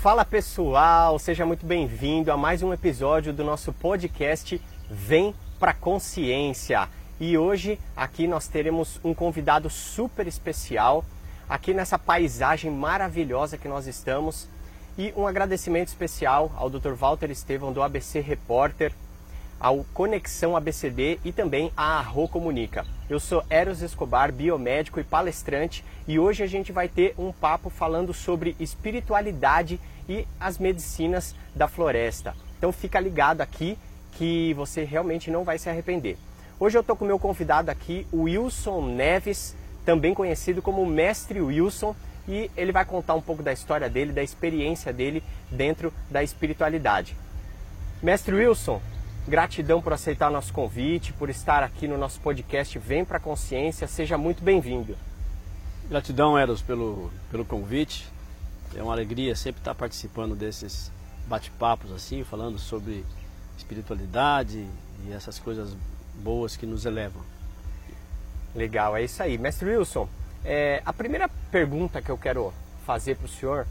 Fala pessoal, seja muito bem-vindo a mais um episódio do nosso podcast Vem pra Consciência. E hoje aqui nós teremos um convidado super especial aqui nessa paisagem maravilhosa que nós estamos. E um agradecimento especial ao Dr. Walter Estevão do ABC Repórter, ao Conexão ABCD e também à Arro Comunica. Eu sou Eros Escobar, biomédico e palestrante, e hoje a gente vai ter um papo falando sobre espiritualidade e as medicinas da floresta. Então fica ligado aqui que você realmente não vai se arrepender. Hoje eu estou com o meu convidado aqui, o Wilson Neves, também conhecido como Mestre Wilson, e ele vai contar um pouco da história dele, da experiência dele dentro da espiritualidade. Mestre Wilson, gratidão por aceitar nosso convite, por estar aqui no nosso podcast Vem para a Consciência, seja muito bem-vindo. Gratidão, Eros, pelo, pelo convite. É uma alegria sempre estar participando desses bate-papos assim, falando sobre espiritualidade e essas coisas boas que nos elevam. Legal, é isso aí. Mestre Wilson, é, a primeira pergunta que eu quero fazer para o senhor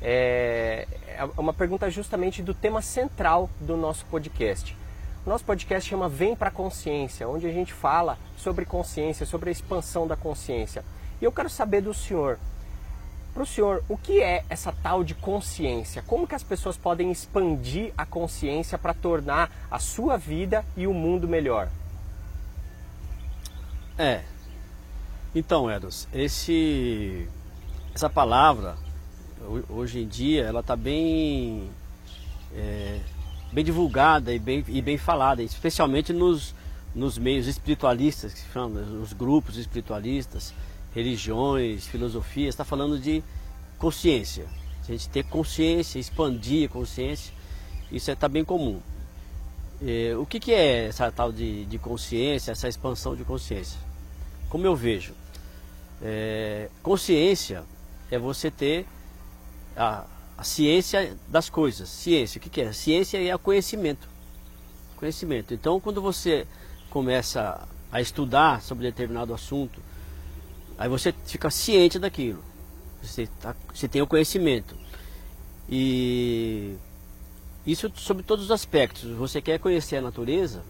é, é uma pergunta justamente do tema central do nosso podcast. O nosso podcast chama Vem para a Consciência, onde a gente fala sobre consciência, sobre a expansão da consciência. E eu quero saber do senhor, para o senhor, o que é essa tal de consciência? Como que as pessoas podem expandir a consciência para tornar a sua vida e o mundo melhor? É. Então, Eros, esse, essa palavra, hoje em dia, ela está bem, é, bem divulgada e bem, e bem falada, especialmente nos, nos meios espiritualistas, que chamam, os grupos espiritualistas, religiões, filosofias, está falando de consciência. A gente ter consciência, expandir a consciência, isso está é, bem comum. É, o que, que, é essa tal de, de, consciência, essa expansão de consciência? Como eu vejo, é, consciência é você ter a, a, ciência das coisas. Ciência, o que, que é? Ciência é o conhecimento. Conhecimento. Então, quando você começa a estudar sobre determinado assunto, Aí você fica ciente daquilo. Você, tá, você tem o conhecimento. E isso sobre todos os aspectos. Você quer conhecer a natureza,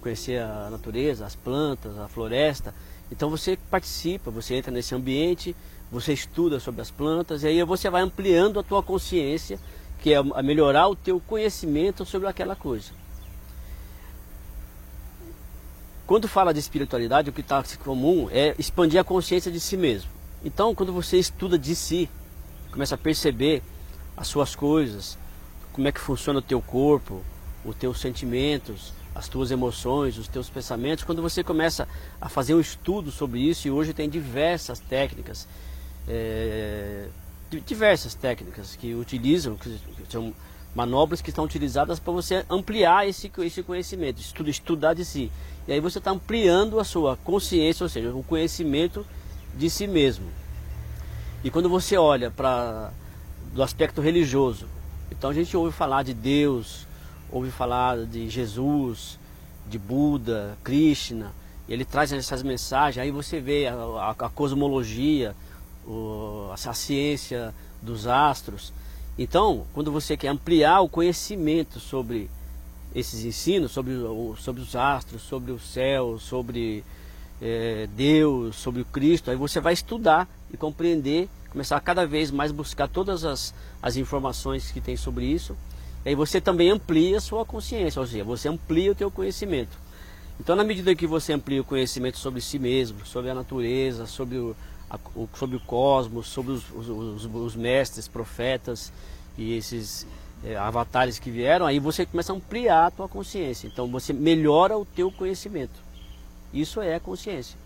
conhecer a natureza, as plantas, a floresta. Então você participa, você entra nesse ambiente, você estuda sobre as plantas e aí você vai ampliando a tua consciência, que é melhorar o teu conhecimento sobre aquela coisa. Quando fala de espiritualidade, o que está comum é expandir a consciência de si mesmo. Então, quando você estuda de si, começa a perceber as suas coisas, como é que funciona o teu corpo, os teus sentimentos, as tuas emoções, os teus pensamentos, quando você começa a fazer um estudo sobre isso, e hoje tem diversas técnicas, é, diversas técnicas que utilizam, que são manobras que estão utilizadas para você ampliar esse, esse conhecimento, estudo, estudar de si. E aí você está ampliando a sua consciência, ou seja, o conhecimento de si mesmo. E quando você olha para do aspecto religioso, então a gente ouve falar de Deus, ouve falar de Jesus, de Buda, Krishna, ele traz essas mensagens, aí você vê a, a, a cosmologia, o, a, a ciência dos astros. Então, quando você quer ampliar o conhecimento sobre esses ensinos sobre, sobre os astros, sobre o céu, sobre é, Deus, sobre o Cristo, aí você vai estudar e compreender, começar a cada vez mais buscar todas as, as informações que tem sobre isso. Aí você também amplia a sua consciência, ou seja, você amplia o teu conhecimento. Então, na medida que você amplia o conhecimento sobre si mesmo, sobre a natureza, sobre o, a, o sobre o cosmos, sobre os, os, os, mestres, profetas e esses é, avatares que vieram, aí você começa a ampliar a tua consciência. Então você melhora o teu conhecimento. Isso é a consciência.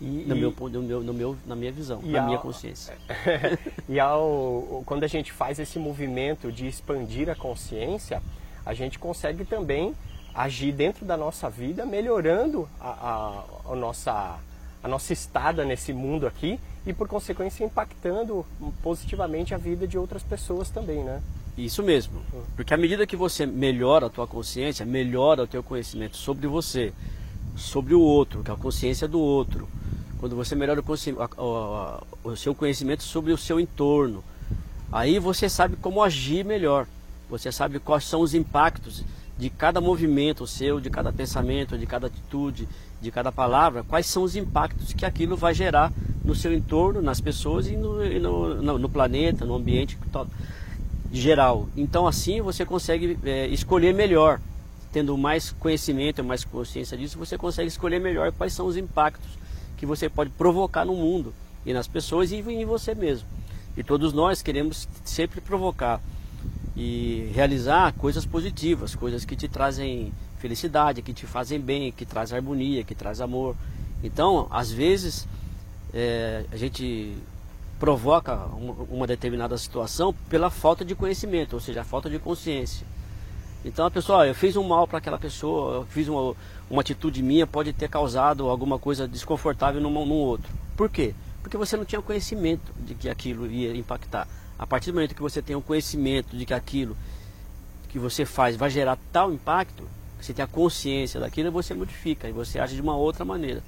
E, no, meu, no, meu, no meu, na minha visão, na ao, minha consciência. e ao, quando a gente faz esse movimento de expandir a consciência, a gente consegue também agir dentro da nossa vida, melhorando a, a, a, nossa, a nossa estada nesse mundo aqui e, por consequência, impactando positivamente a vida de outras pessoas também, né? Isso mesmo. Porque à medida que você melhora a tua consciência, melhora o teu conhecimento sobre você, sobre o outro, que é a consciência do outro. Quando você melhora o, o, o seu conhecimento sobre o seu entorno, Aí você sabe como agir melhor. Você sabe quais são os impactos de cada movimento seu, de cada pensamento, de cada atitude, de cada palavra, quais são os impactos que aquilo vai gerar no seu entorno, nas pessoas e no, e no, no, no planeta, no ambiente geral. Então assim você consegue é, escolher melhor, tendo mais conhecimento, mais consciência disso, você consegue escolher melhor quais são os impactos que você pode provocar no mundo e nas pessoas e em você mesmo. E todos nós queremos sempre provocar e realizar coisas positivas, coisas que te trazem felicidade, que te fazem bem, que traz harmonia, que traz amor. Então, às vezes, é, a gente provoca uma, determinada situação pela falta de conhecimento, ou seja, a falta de consciência. Então, a pessoa, eu fiz um mal para aquela pessoa, eu fiz uma, uma atitude minha, pode ter causado alguma coisa desconfortável num, num outro. Por quê? Porque você não tinha conhecimento de que aquilo ia impactar. A partir do momento que você tem o conhecimento de que aquilo que você faz vai gerar tal impacto, você tem a consciência daquilo, você modifica e você age de uma outra maneira.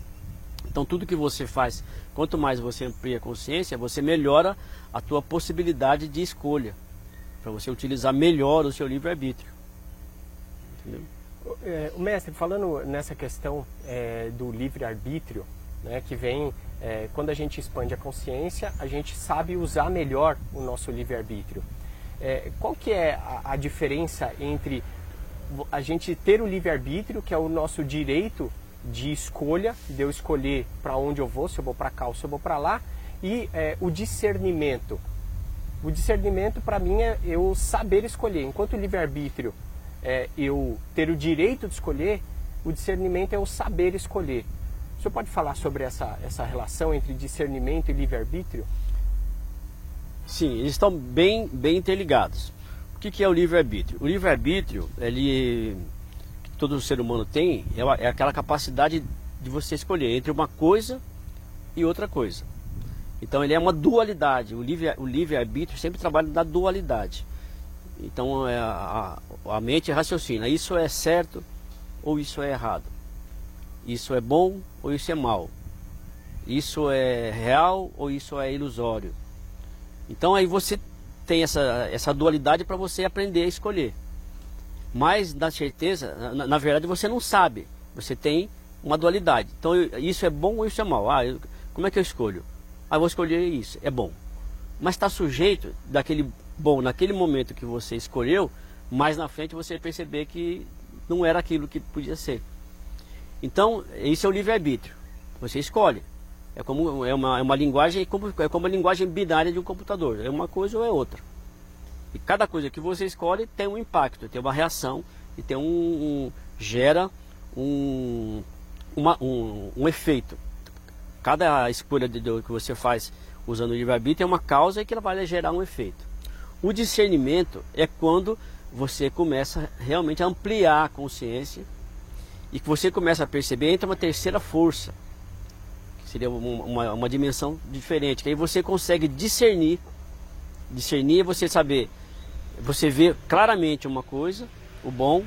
Então tudo que você faz, quanto mais você amplia a consciência, você melhora a tua possibilidade de escolha, para você utilizar melhor o seu livre-arbítrio. Entendeu? É, mestre, falando nessa questão é, do livre-arbítrio, né, que vem é, quando a gente expande a consciência, a gente sabe usar melhor o nosso livre-arbítrio. É, qual que é a, a, diferença entre a gente ter o livre-arbítrio, que é o nosso direito de escolha, de eu escolher para onde eu vou, se eu vou para cá ou se eu vou para lá, e é, o discernimento. O discernimento para mim é eu saber escolher. Enquanto o livre-arbítrio é eu ter o direito de escolher, o discernimento é o saber escolher. O senhor pode falar sobre essa, essa relação entre discernimento e livre-arbítrio? Sim, eles estão bem, bem interligados. O que, que é o livre-arbítrio? O livre-arbítrio, ele que todo ser humano tem, é, é aquela capacidade de você escolher entre uma coisa e outra coisa. Então ele é uma dualidade. O livre o livre sempre trabalha na dualidade. Então é a, a, a mente raciocina. Isso é certo ou isso é errado. Isso é bom ou isso é mal? Isso é real ou isso é ilusório? Então aí você tem essa, essa dualidade para você aprender a escolher. Mas na certeza, na, na, verdade você não sabe. Você tem uma dualidade. Então isso é bom ou isso é mal? Ah, eu, como é que eu escolho? Ah, eu vou escolher isso, é bom. Mas está sujeito daquele bom naquele momento que você escolheu, mais na frente você perceber que não era aquilo que podia ser. Então, isso é o livre-arbítrio. Você escolhe. É como é uma, é uma linguagem, é como, é como a linguagem binária de um computador. É uma coisa ou é outra. E cada coisa que você escolhe tem um impacto, tem uma reação e tem um, um gera um, uma, um, um efeito. Cada escolha de, de, que você faz usando o livre-arbítrio é uma causa e que ela vai gerar um efeito. O discernimento é quando você começa realmente a ampliar a consciência e que você começa a perceber, entra uma terceira força, seria uma, uma, dimensão diferente, que aí você consegue discernir, discernir é você saber, você vê claramente uma coisa, o bom,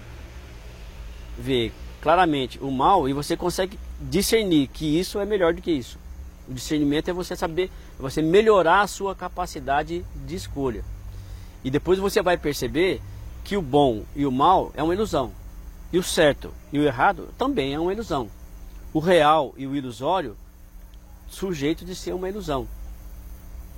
vê claramente o mal e você consegue discernir que isso é melhor do que isso. O discernimento é você saber, é você melhorar a sua capacidade de escolha. E depois você vai perceber que o bom e o mal é uma ilusão. E o certo e o errado também é uma ilusão. O real e o ilusório, sujeito de ser uma ilusão.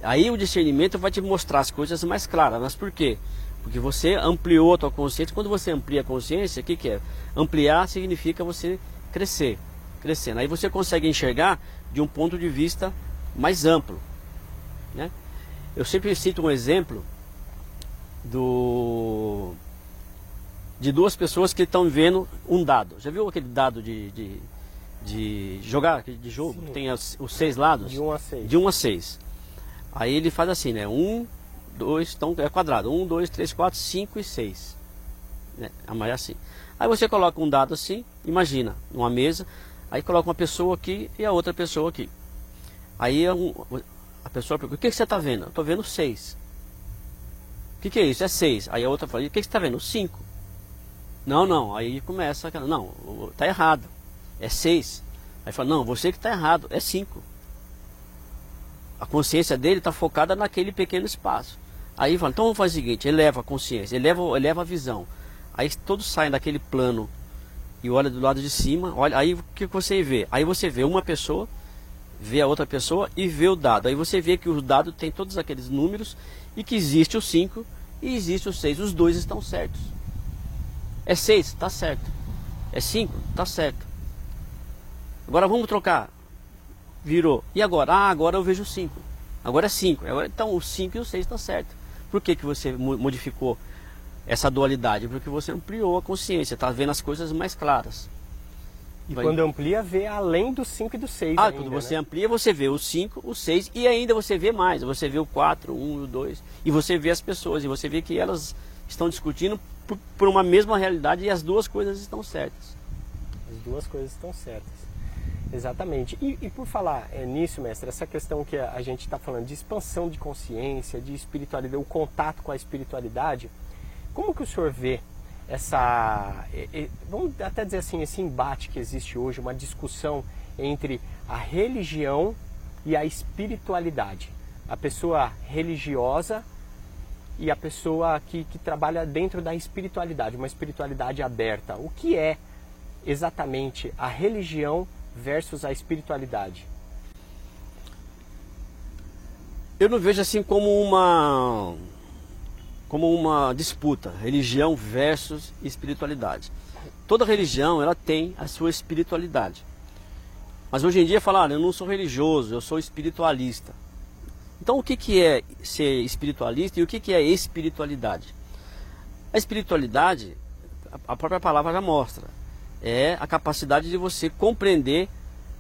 Aí o discernimento vai te mostrar as coisas mais claras. Mas por quê? Porque você ampliou a tua consciência. Quando você amplia a consciência, o que, que é? Ampliar significa você crescer. Crescendo. Aí você consegue enxergar de um ponto de vista mais amplo. Né? Eu sempre cito um exemplo do de duas pessoas que estão vendo um dado. Já viu aquele dado de, de, de jogar, de jogo? Sim. Tem os, os, seis lados? De 1 um a 6. De 1 um a 6. Aí ele faz assim, né? 1, 2, então é quadrado. 1, 2, 3, 4, 5 e 6. Né? Mas é assim. Aí você coloca um dado assim, imagina, numa mesa. Aí coloca uma pessoa aqui e a outra pessoa aqui. Aí é a pessoa pergunta, o que, que você está vendo? Eu estou vendo 6. O que, que é isso? É 6. Aí a outra fala, o que, que você está vendo? 5. Não, não. Aí começa aquela. Não, tá errado. É seis. Aí fala, não, você que está errado, é cinco. A consciência dele está focada naquele pequeno espaço. Aí fala, então vamos fazer o seguinte, eleva a consciência, eleva, eleva a visão. Aí todos saem daquele plano e olha do lado de cima, olha, aí o que você vê? Aí você vê uma pessoa, vê a outra pessoa e vê o dado. Aí você vê que o dado tem todos aqueles números e que existe o 5 e existe o 6. Os dois estão certos. É 6, está certo. É 5, está certo. Agora vamos trocar. Virou. E agora? Ah, agora eu vejo 5. Agora é 5. Então o 5 e o 6 estão certo. Por que, que você modificou essa dualidade? Porque você ampliou a consciência, está vendo as coisas mais claras. E Vai... quando amplia, vê além do 5 e do 6. Ah, ainda, quando você né? amplia, você vê o 5, o 6 e ainda você vê mais. Você vê o 4, o 1 e o 2. E você vê as pessoas, e você vê que elas estão discutindo por, por uma mesma realidade e as duas coisas estão certas. As duas coisas estão certas. Exatamente. E, e por falar é, nisso, mestre, essa questão que a, a gente está falando de expansão de consciência, de espiritualidade, o contato com a espiritualidade, como que o senhor vê essa, vamos até dizer assim, esse embate que existe hoje, uma discussão entre a religião e a espiritualidade? A pessoa religiosa e a pessoa que, que trabalha dentro da espiritualidade, uma espiritualidade aberta. O que é exatamente a religião versus a espiritualidade? Eu não vejo assim como uma como uma disputa, religião versus espiritualidade. Toda religião ela tem a sua espiritualidade. Mas hoje em dia falar, ah, eu não sou religioso, eu sou espiritualista. Então o que, que é ser espiritualista e o que, que é espiritualidade? A espiritualidade, a própria palavra já mostra, é a capacidade de você compreender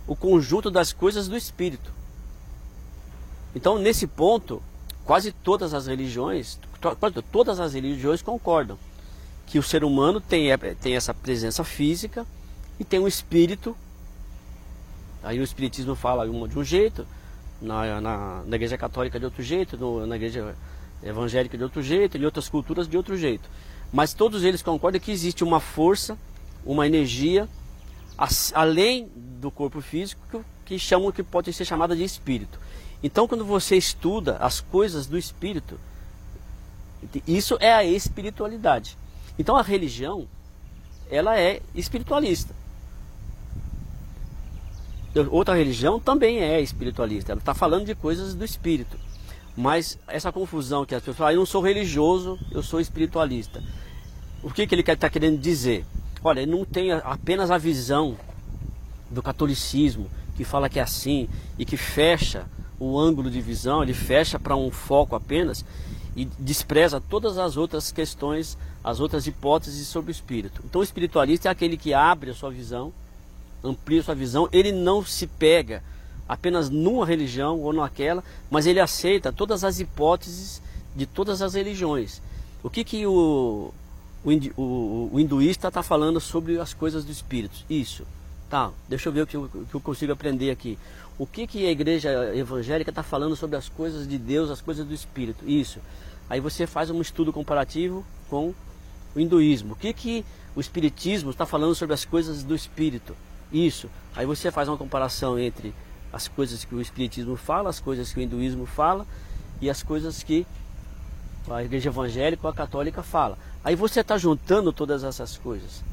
o conjunto das coisas do espírito. Então, nesse ponto, quase todas as religiões, todas as religiões concordam que o ser humano tem, tem essa presença física e tem um espírito. Aí o espiritismo fala de um jeito, na, na, na igreja católica de outro jeito, no, na igreja evangélica de outro jeito, em outras culturas de outro jeito. Mas todos eles concordam que existe uma força uma energia além do corpo físico que chamam que pode ser chamada de espírito. Então, quando você estuda as coisas do espírito, isso é a espiritualidade. Então, a religião ela é espiritualista. Outra religião também é espiritualista. Ela está falando de coisas do espírito. Mas essa confusão que as pessoas falam, ah, eu não sou religioso, eu sou espiritualista. O que, que ele está querendo dizer? Olha, não tem apenas a visão do catolicismo, que fala que é assim e que fecha o ângulo de visão, ele fecha para um foco apenas e despreza todas as outras questões, as outras hipóteses sobre o espírito. Então, o espiritualista é aquele que abre a sua visão, amplia a sua visão, ele não se pega apenas numa religião ou naquela, mas ele aceita todas as hipóteses de todas as religiões. O que, que o, o, o, o hinduísta está falando sobre as coisas do espírito. Isso. Tá, deixa eu ver o que eu, que eu consigo aprender aqui. O que, que a igreja evangélica está falando sobre as coisas de Deus, as coisas do espírito? Isso. Aí você faz um estudo comparativo com o hinduísmo. O que, que o espiritismo está falando sobre as coisas do espírito? Isso. Aí você faz uma comparação entre as coisas que o espiritismo fala, as coisas que o hinduísmo fala e as coisas que a igreja evangélica ou a católica fala. Aí você está juntando todas essas coisas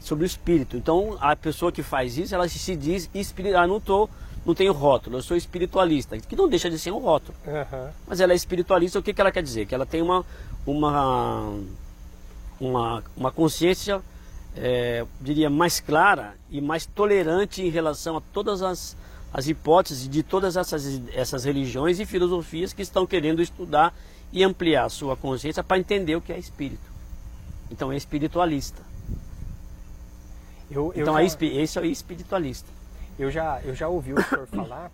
sobre o espírito. Então a pessoa que faz isso, ela se diz espírita. Ah, não tô, não tenho rótulo, eu sou espiritualista, que não deixa de ser um rótulo. Uhum. Mas ela é espiritualista, o que, que ela quer dizer? Que ela tem uma, uma, uma, uma consciência, é, diria, mais clara e mais tolerante em relação a todas as, as hipóteses de todas essas, essas religiões e filosofias que estão querendo estudar e ampliar a sua consciência para entender o que é espírito. Então é espiritualista. Eu, eu então é já, é, esse é espiritualista. Eu já, eu já ouvi o senhor falar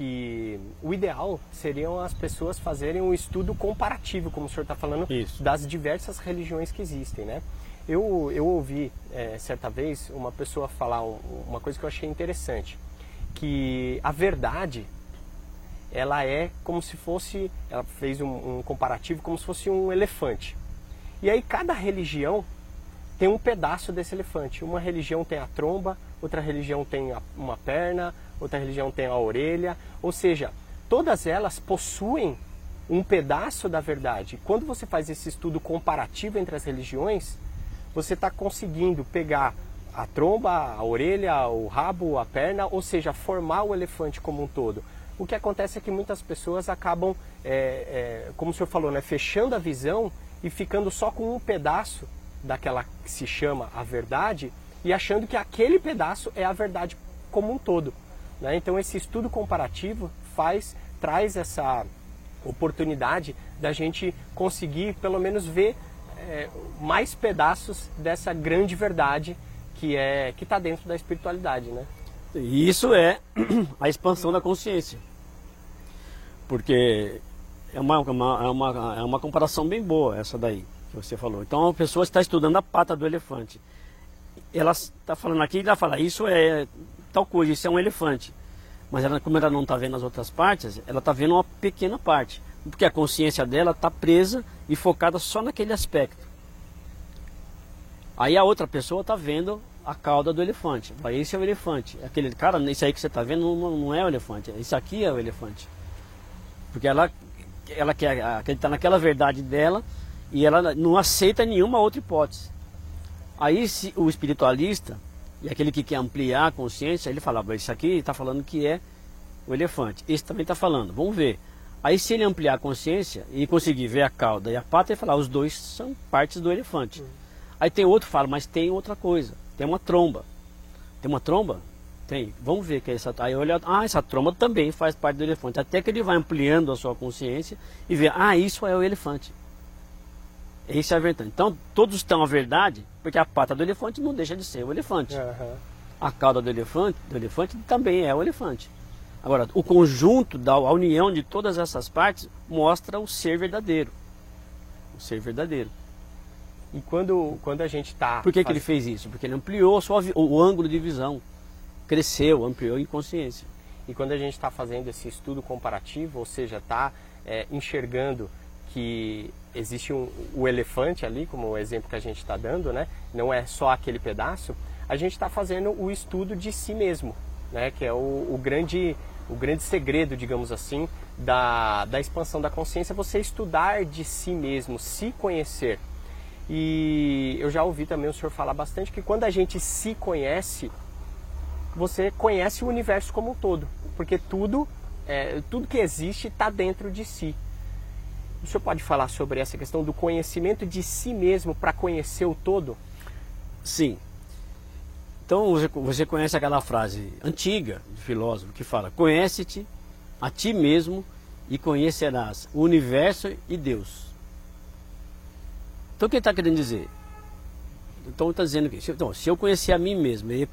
que o ideal seriam as pessoas fazerem um estudo comparativo, como o senhor está falando, Isso. das diversas religiões que existem, né? Eu, eu ouvi é, certa vez uma pessoa falar um, uma coisa que eu achei interessante, que a verdade ela é como se fosse, ela fez um, um comparativo como se fosse um elefante. E aí cada religião tem um pedaço desse elefante. Uma religião tem a tromba, outra religião tem uma perna, outra religião tem a orelha. Ou seja, todas elas possuem um pedaço da verdade. Quando você faz esse estudo comparativo entre as religiões, você está conseguindo pegar a tromba, a orelha, o rabo, a perna, ou seja, formar o elefante como um todo. O que acontece é que muitas pessoas acabam, é, é, como o senhor falou, né, fechando a visão e ficando só com um pedaço daquela que se chama a verdade e achando que aquele pedaço é a verdade como um todo. Né? Então esse estudo comparativo faz, traz essa oportunidade da gente conseguir pelo menos ver é, mais pedaços dessa grande verdade que é que está dentro da espiritualidade, né? Isso é a expansão da consciência, porque é uma, uma, é uma, é uma comparação bem boa essa daí que você falou. Então a pessoa está estudando a pata do elefante, ela está falando aqui, ela fala isso é tal coisa, isso é um elefante, mas ela, como ela não está vendo as outras partes, ela está vendo uma pequena parte, porque a consciência dela está presa e focada só naquele aspecto. Aí a outra pessoa está vendo a cauda do elefante. Esse é o elefante. Aquele cara, isso aí que você está vendo não, não, é o elefante. Isso aqui é o elefante. Porque ela, ela quer acreditar naquela verdade dela e ela não aceita nenhuma outra hipótese. Aí se o espiritualista e aquele que quer ampliar a consciência, ele fala, isso aqui está falando que é o elefante. Esse também está falando, vamos ver. Aí se ele ampliar a consciência e conseguir ver a cauda e a pata, ele fala, os dois são partes do elefante. Uhum. Aí tem outro que fala, mas tem outra coisa. Tem uma tromba. Tem uma tromba? Tem. Vamos ver que é essa. Aí olha, ah, essa tromba também faz parte do elefante. Até que ele vai ampliando a sua consciência e vê, ah, isso é o elefante. Isso é a verdade. Então, todos estão a verdade, porque a pata do elefante não deixa de ser o elefante. Uhum. A cauda do elefante, do elefante também é o elefante. Agora, o conjunto da a união de todas essas partes mostra o ser verdadeiro. O ser verdadeiro. E quando, quando a gente está. Por que, que ele fez isso? Porque ele ampliou o, o ângulo de visão, cresceu, ampliou em consciência. E quando a gente está fazendo esse estudo comparativo, ou seja, está é, enxergando que existe um, o elefante ali, como o exemplo que a gente está dando, né? não é só aquele pedaço, a gente está fazendo o estudo de si mesmo, né? que é o, o, grande, o grande segredo, digamos assim, da, da expansão da consciência, você estudar de si mesmo, se conhecer. E eu já ouvi também o senhor falar bastante que quando a gente se conhece, você conhece o universo como um todo, porque tudo, é, tudo que existe está dentro de si. O senhor pode falar sobre essa questão do conhecimento de si mesmo para conhecer o todo? Sim. Então você conhece aquela frase antiga de filósofo que fala: Conhece-te a ti mesmo e conhecerás o universo e Deus. Então o que ele está querendo dizer? Então está dizendo que então, se eu conhecer a mim mesmo e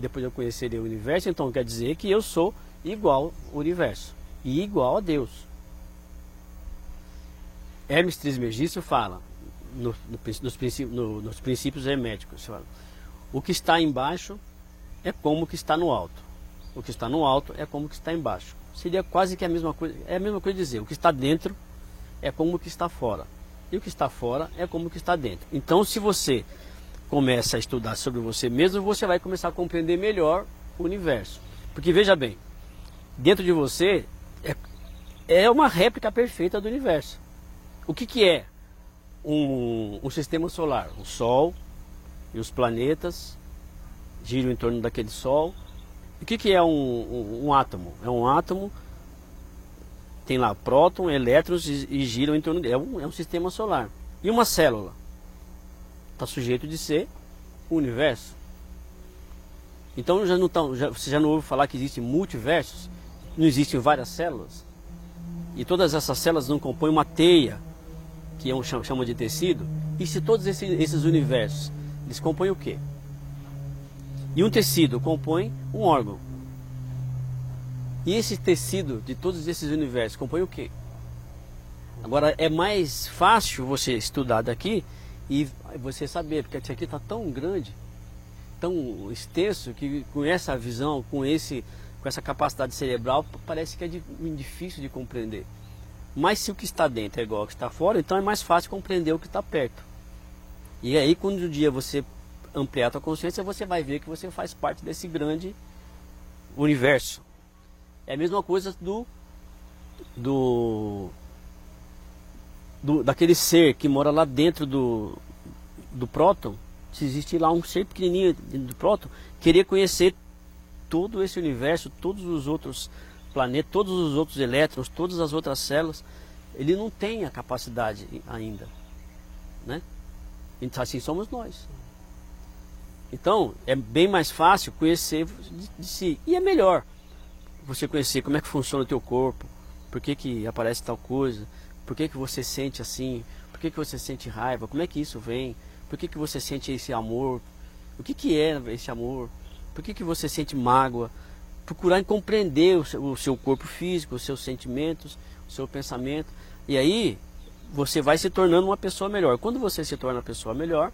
depois eu conhecer o universo, então quer dizer que eu sou igual ao universo e igual a Deus. Hermes Trismegisto fala no, no, nos, princípios, no, nos princípios herméticos, fala, o que está embaixo é como o que está no alto. O que está no alto é como o que está embaixo. Seria quase que a mesma coisa, é a mesma coisa dizer, o que está dentro é como o que está fora e o que está fora é como o que está dentro. Então, se você começa a estudar sobre você mesmo, você vai começar a compreender melhor o universo. Porque veja bem, dentro de você é, é uma réplica perfeita do universo. O que, que é um, um sistema solar? O Sol e os planetas giram em torno daquele Sol. O que, que é um, um, um átomo? É um átomo tem lá próton, elétrons e, e giram em torno dele. É um, é um sistema solar. E uma célula? Está sujeito de ser o universo. Então já não tão, já, você já não ouve falar que existem multiversos? Não existem várias células? E todas essas células não compõem uma teia, que é um chama de tecido? E se todos esses, esses universos, eles compõem o quê? E um tecido compõe um órgão. E esse tecido de todos esses universos compõe o quê? Agora é mais fácil você estudar daqui e você saber, porque isso aqui está tão grande, tão extenso, que com essa visão, com, esse, com essa capacidade cerebral, parece que é difícil de compreender. Mas se o que está dentro é igual ao que está fora, então é mais fácil compreender o que está perto. E aí, quando um dia você ampliar a sua consciência, você vai ver que você faz parte desse grande universo. É a mesma coisa do, do do, daquele ser que mora lá dentro do, do próton, se existe lá um ser pequenininho dentro do próton, querer conhecer todo esse universo, todos os outros planetas, todos os outros elétrons, todas as outras células, ele não tem a capacidade ainda, né? Então assim somos nós. Então é bem mais fácil conhecer de, si e é melhor você conhecer como é que funciona o teu corpo, por que, que aparece tal coisa, por que, que você sente assim, por que, que você sente raiva, como é que isso vem, por que, que você sente esse amor, o que, que é esse amor, por que, que você sente mágoa, procurar compreender o seu, o seu corpo físico, os seus sentimentos, o seu pensamento, e aí você vai se tornando uma pessoa melhor. Quando você se torna uma pessoa melhor,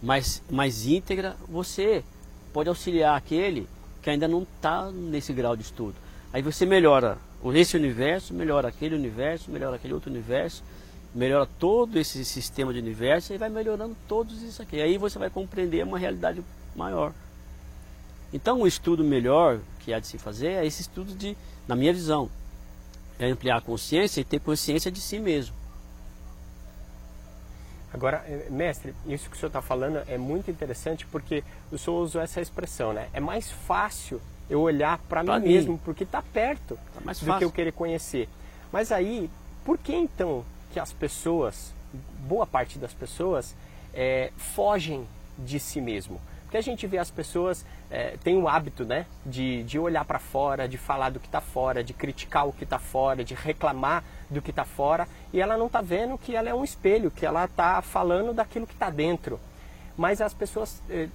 mais, mais íntegra, você pode auxiliar aquele que ainda não está nesse grau de estudo. Aí você melhora esse universo, melhora aquele universo, melhora aquele outro universo, melhora todo esse sistema de universo e vai melhorando todos isso aqui. Aí você vai compreender uma realidade maior. Então, o estudo melhor que há de se fazer é esse estudo de, na minha visão, é ampliar a consciência e ter consciência de si mesmo. Agora, eh, mestre, isso que o senhor está falando é muito interessante porque o senhor usou essa expressão, né? É mais fácil eu olhar para mim, mim, mesmo, porque está perto tá mais do que eu querer conhecer. Mas aí, por que então que as pessoas, boa parte das pessoas, é, fogem de si mesmo? Porque a gente vê as pessoas é, têm o hábito né, de, de olhar para fora, de falar do que está fora, de criticar o que está fora, de reclamar do que está fora, e ela não está vendo que ela é um espelho, que ela está falando daquilo que está dentro. Mas as pessoas é,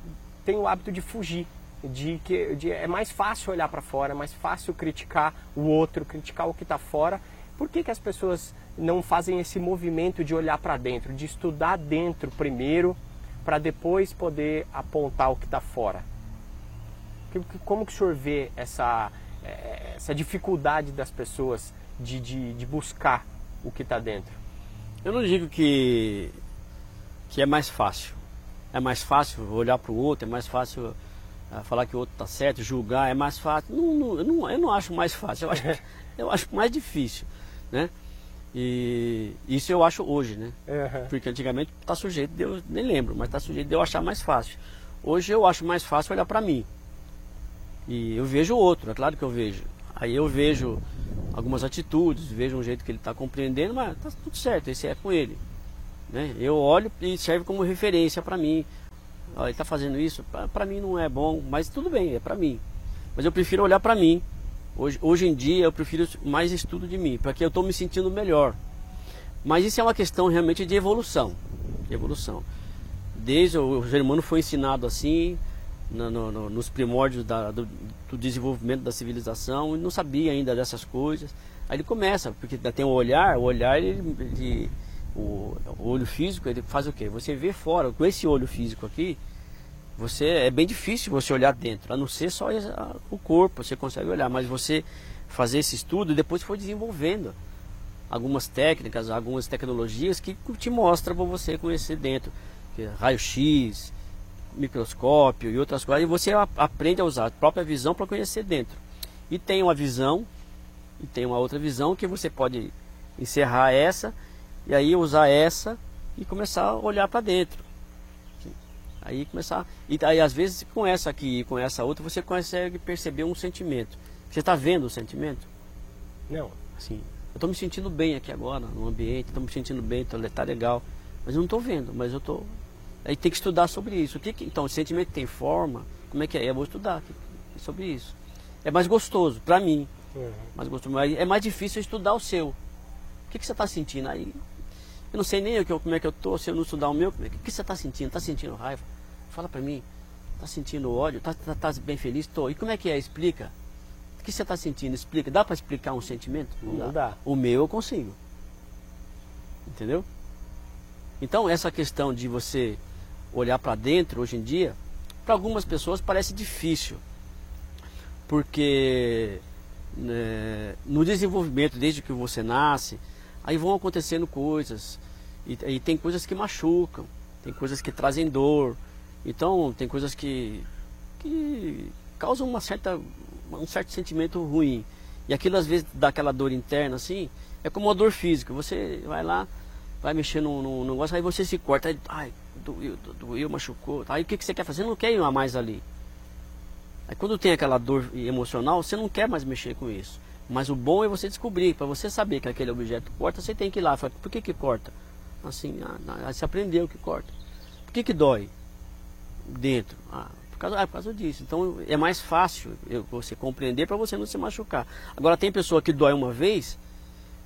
têm o hábito de fugir, de que de, é mais fácil olhar para fora, é mais fácil criticar o outro, criticar o que está fora. Por que, que as pessoas não fazem esse movimento de olhar para dentro, de estudar dentro primeiro? para depois poder apontar o que está fora. Como que o senhor vê essa, eh, essa dificuldade das pessoas de, de, de buscar o que está dentro? Eu não digo que, que é mais fácil. É mais fácil olhar para o outro, é mais fácil falar que o outro está certo, julgar, é mais fácil. Não, não, eu, não, eu não acho mais fácil, eu acho, eu acho mais difícil. Né? E isso eu acho hoje, né? Uhum. Porque antigamente está sujeito de eu, nem lembro, mas está sujeito de eu achar mais fácil. Hoje eu acho mais fácil olhar para mim. E eu vejo o outro, é claro que eu vejo. Aí eu vejo algumas atitudes, vejo um jeito que ele está compreendendo, mas está tudo certo, esse é com ele. Né? Eu olho e serve como referência para mim. Ó, ele está fazendo isso, para mim não é bom, mas tudo bem, é para mim. Mas eu prefiro olhar para mim Hoje, hoje em dia eu prefiro mais estudo de mim, porque eu estou me sentindo melhor. Mas isso é uma questão realmente de evolução. De evolução. Desde o, o ser humano foi ensinado assim, no, no, nos primórdios da, do, do, desenvolvimento da civilização, e não sabia ainda dessas coisas. Aí ele começa, porque tem o olhar, o olhar, ele, ele o, olho físico, ele faz o quê? Você vê fora, com esse olho físico aqui, você é bem difícil você olhar dentro, a não ser só o corpo, você consegue olhar, mas você fazer esse estudo e depois foi desenvolvendo algumas técnicas, algumas tecnologias que te mostram para você conhecer dentro, é raio-x, microscópio e outras coisas, e você aprende a usar a própria visão para conhecer dentro. E tem uma visão e tem uma outra visão que você pode encerrar essa e aí usar essa e começar a olhar para dentro. Aí começar. E aí às vezes com essa aqui e com essa outra você consegue perceber um sentimento. Você está vendo o sentimento? Não. Assim, eu estou me sentindo bem aqui agora, no ambiente, estou me sentindo bem, tô, tá legal. Mas eu não estou vendo, mas eu estou. Aí tem que estudar sobre isso. O que, que então, o sentimento tem forma? Como é que é? Eu vou estudar sobre isso. É mais gostoso, para mim. Uhum. Mais gostoso. Mas é mais difícil estudar o seu. O que, que você está sentindo aí? Eu não sei nem eu, como é que eu tô, se eu não estudar o meu, o que você está sentindo? Está sentindo raiva? Fala para mim. Está sentindo ódio? Está tá, tá bem feliz? Tô. E como é que é? Explica. O que você está sentindo? Explica. Dá para explicar um sentimento? Não, não dá. dá. O meu eu consigo. Entendeu? Então essa questão de você olhar para dentro hoje em dia, para algumas pessoas parece difícil. Porque né, no desenvolvimento, desde que você nasce, Aí vão acontecendo coisas. E, e, tem coisas que machucam, tem coisas que trazem dor. Então tem coisas que, que causam uma certa, um certo sentimento ruim. E aquilo às vezes dá aquela dor interna assim, é como uma dor física. Você vai lá, vai mexer no, no, negócio, aí você se corta, aí, ai, doeu, doeu, machucou. Aí o que, que você quer fazer? Você não quer ir mais ali. Aí quando tem aquela dor emocional, você não quer mais mexer com isso. Mas o bom é você descobrir, para você saber que aquele objeto corta, você tem que ir lá. Fala, por que que corta? Assim, ah, você aprendeu que corta. Por que que dói? Dentro. Ah, por causa, ah, por causa disso. Então é mais fácil você compreender para você não se machucar. Agora tem pessoa que dói uma vez,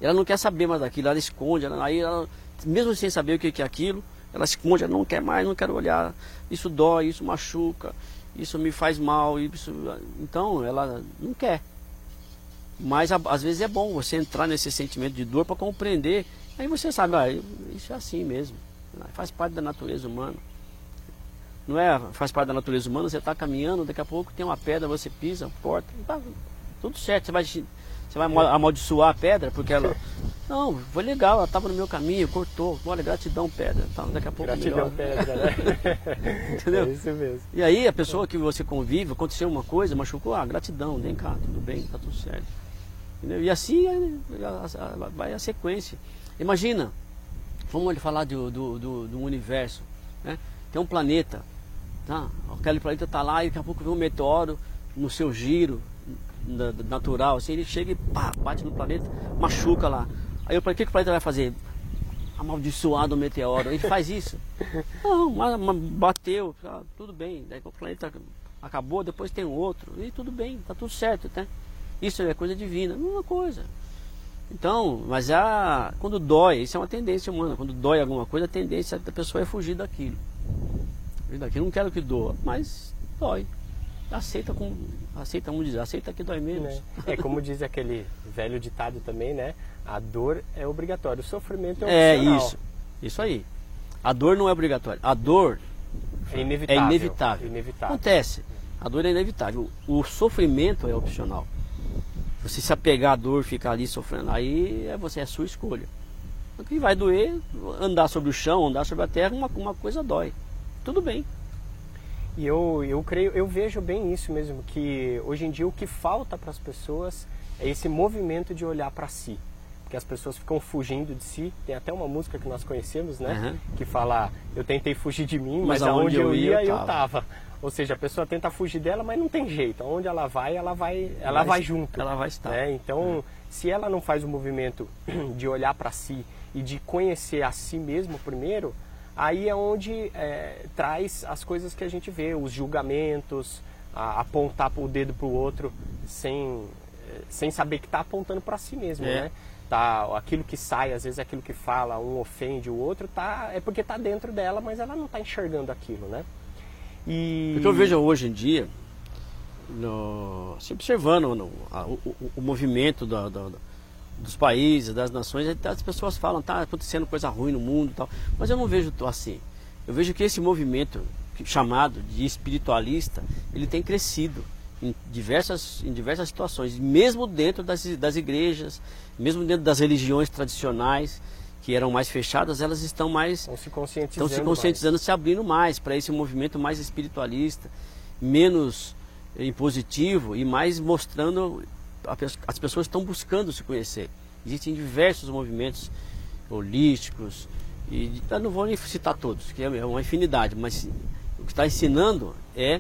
ela não quer saber mais daquilo, ela esconde, ela, aí ela, mesmo sem saber o que é aquilo, ela esconde, ela não quer mais, não quer olhar, isso dói, isso machuca, isso me faz mal, isso... então ela não quer. Mas às vezes é bom você entrar nesse sentimento de dor para compreender, aí você sabe, ah, isso é assim mesmo, faz parte da natureza humana. Não é, faz parte da natureza humana, você está caminhando, daqui a pouco tem uma pedra, você pisa, porta, tá tudo certo, você vai você vai amaldiçoar a pedra porque ela. Não, foi legal, ela estava no meu caminho, cortou. Olha, gratidão, pedra. Tá, daqui a pouco Gratidão, melhor. pedra, né? Entendeu? É isso mesmo. E aí a pessoa que você convive, aconteceu uma coisa, machucou, ah, gratidão, vem cá, tudo bem, tá tudo certo. Entendeu? E assim vai a sequência. Imagina, vamos falar do, do, do, do universo. Né? Tem um planeta, tá? aquele planeta está lá e daqui a pouco vem um meteoro no seu giro, natural, assim, ele chega e pá, bate no planeta, machuca lá. Aí eu falei, o que, que o planeta vai fazer? Amaldiçoado o meteoro. Ele faz isso. Não, mas, mas bateu, ah, tudo bem. Daí o planeta acabou, depois tem outro. E tudo bem, tá tudo certo, né? Isso é coisa divina, mesma coisa. Então, mas a, quando dói, isso é uma tendência humana. Quando dói alguma coisa, a tendência da pessoa é fugir daquilo. Fugir daquilo, não quero que doa, mas dói aceita com aceita vamos dizer aceita que dói menos é, é como diz aquele velho ditado também né a dor é obrigatória o sofrimento é opcional. é isso isso aí a dor não é obrigatória a dor é inevitável, é inevitável. inevitável. acontece a dor é inevitável o, sofrimento é opcional você se apegar à dor ficar ali sofrendo aí é você é a sua escolha o que vai doer andar sobre o chão andar sobre a terra uma, uma coisa dói tudo bem e eu, eu creio, eu vejo bem isso mesmo, que hoje em dia o que falta para as pessoas é esse movimento de olhar para si. Porque as pessoas ficam fugindo de si. Tem até uma música que nós conhecemos, né? Uhum. Que fala, eu tentei fugir de mim, mas, mas aonde eu ia, eu tava. Ou seja, a pessoa tenta fugir dela, mas não tem jeito. Aonde ela vai, ela vai, ela vai, vai junto. Ela vai estar. Né? Então, se ela não faz o movimento de olhar para si e de conhecer a si mesmo primeiro, aí é onde é, traz as coisas que a gente vê, os julgamentos, a, apontar o dedo para o outro sem, sem saber que está apontando para si mesmo, é. né? Tá, aquilo que sai, às vezes aquilo que fala, um ofende o outro, tá, é porque está dentro dela, mas ela não está enxergando aquilo, né? E... O que eu vejo hoje em dia, no, se observando no, a, o, o, movimento da, da, dos países, das nações, as pessoas falam, tá acontecendo coisa ruim no mundo tal, mas eu não vejo assim. Eu vejo que esse movimento chamado de espiritualista, ele tem crescido em diversas, em diversas situações, mesmo dentro das, das igrejas, mesmo dentro das religiões tradicionais, que eram mais fechadas, elas estão mais estão se conscientizando, estão se, conscientizando se abrindo mais para esse movimento mais espiritualista, menos impositivo e mais mostrando as pessoas estão buscando se conhecer. Existem diversos movimentos holísticos, e eu não vou nem citar todos, que é uma infinidade, mas o que está ensinando é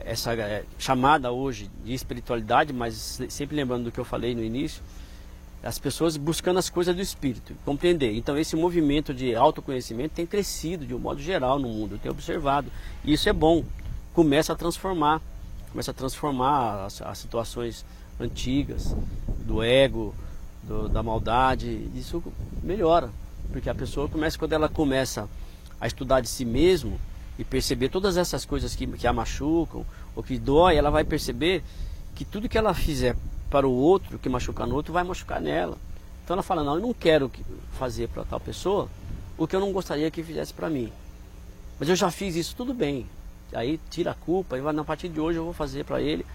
essa é, chamada hoje de espiritualidade, mas sempre lembrando do que eu falei no início, as pessoas buscando as coisas do espírito, compreender. Então esse movimento de autoconhecimento tem crescido de um modo geral no mundo, eu tenho observado. E isso é bom, começa a transformar, começa a transformar as, as situações antigas, do ego, do, da maldade, isso melhora. Porque a pessoa começa, quando ela começa a estudar de si mesmo e perceber todas essas coisas que, que a machucam ou que dói, ela vai perceber que tudo que ela fizer para o outro, que machucar no outro, vai machucar nela. Então ela fala, não, eu não quero fazer para tal pessoa o que eu não gostaria que fizesse para mim. Mas eu já fiz isso, tudo bem. Aí tira a culpa e vai, na partir de hoje eu vou fazer para ele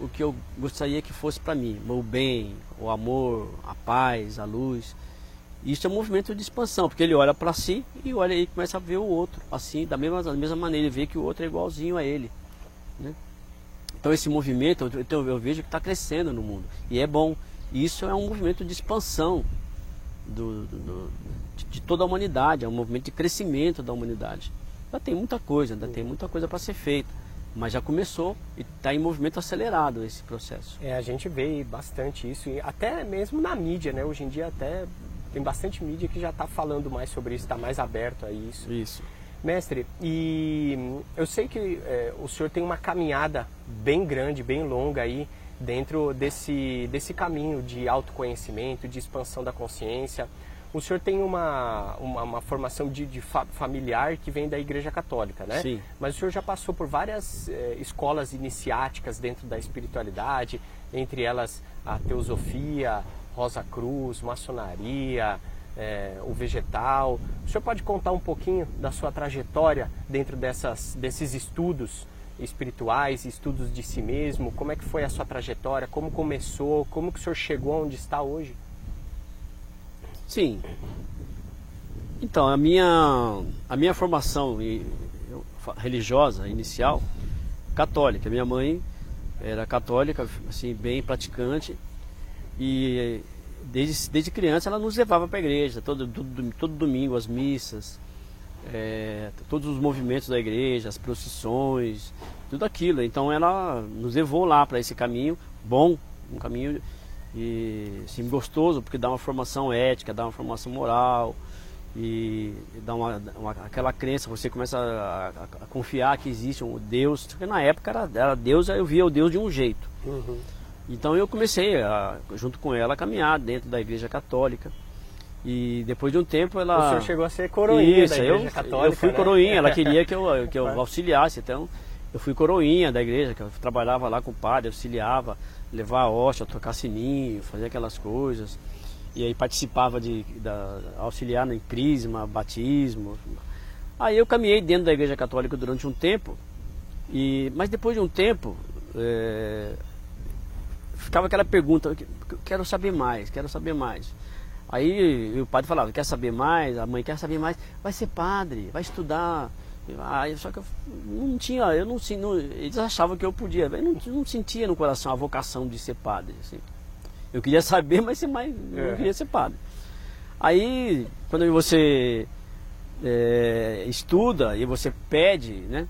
o que eu gostaria que fosse para mim, o bem, o amor, a paz, a luz. Isso é um movimento de expansão, porque ele olha para si e olha e começa a ver o outro, assim, da mesma, da mesma maneira, ele vê que o outro é igualzinho a ele. Né? Então esse movimento, eu, eu vejo que está crescendo no mundo, e é bom. Isso é um movimento de expansão, do, do, de toda a humanidade, é um movimento de crescimento da humanidade. Ainda tem muita coisa, ainda tem muita coisa para ser feita. Mas já começou e está em movimento acelerado esse processo. É, a gente vê bastante isso, e até mesmo na mídia, né? Hoje em dia até tem bastante mídia que já está falando mais sobre isso, está mais aberto a isso. Isso. Mestre, e eu sei que é, o senhor tem uma caminhada bem grande, bem longa aí dentro desse, desse caminho de autoconhecimento, de expansão da consciência. O senhor tem uma, uma, uma formação de, de fa familiar que vem da Igreja Católica, né? Sim. Mas o senhor já passou por várias eh, escolas iniciáticas dentro da espiritualidade, entre elas a teosofia, Rosa Cruz, maçonaria, eh, o vegetal. O senhor pode contar um pouquinho da sua trajetória dentro dessas, desses estudos espirituais, estudos de si mesmo? Como é que foi a sua trajetória? Como começou? Como que o senhor chegou onde está hoje? Sim. Então, a minha, a minha formação religiosa inicial, católica. Minha mãe era católica, assim, bem praticante. E desde, desde criança ela nos levava para a igreja, todo, todo, todo domingo, as missas, é, todos os movimentos da igreja, as procissões, tudo aquilo. Então ela nos levou lá para esse caminho bom, um caminho e sim gostoso porque dá uma formação ética, dá uma formação moral e dá uma, uma aquela crença, você começa a, a, a, confiar que existe um Deus, porque na época era, era Deus, eu via o Deus de um jeito. Uhum. Então eu comecei a, junto com ela a caminhar dentro da igreja católica. E depois de um tempo ela. O senhor chegou a ser coroinha Isso, da igreja eu, católica. Eu fui né? coroinha, ela queria que eu, que eu auxiliasse. Então eu fui coroinha da igreja, que eu trabalhava lá com o padre, auxiliava levar a hóstia, tocar sininho, fazer aquelas coisas. E aí participava de da, auxiliar em crisma, batismo. Aí eu caminhei dentro da igreja católica durante um tempo, e, mas depois de um tempo é, ficava aquela pergunta, quero saber mais, quero saber mais. Aí o padre falava, quer saber mais? A mãe quer saber mais, vai ser padre, vai estudar. Ah, só que eu não tinha, eu não, não eles achavam que eu podia, eu não, não sentia no coração a vocação de ser padre. Assim. Eu queria saber, mas ser mais, eu queria ser padre. Aí, quando você é, estuda e você pede, né?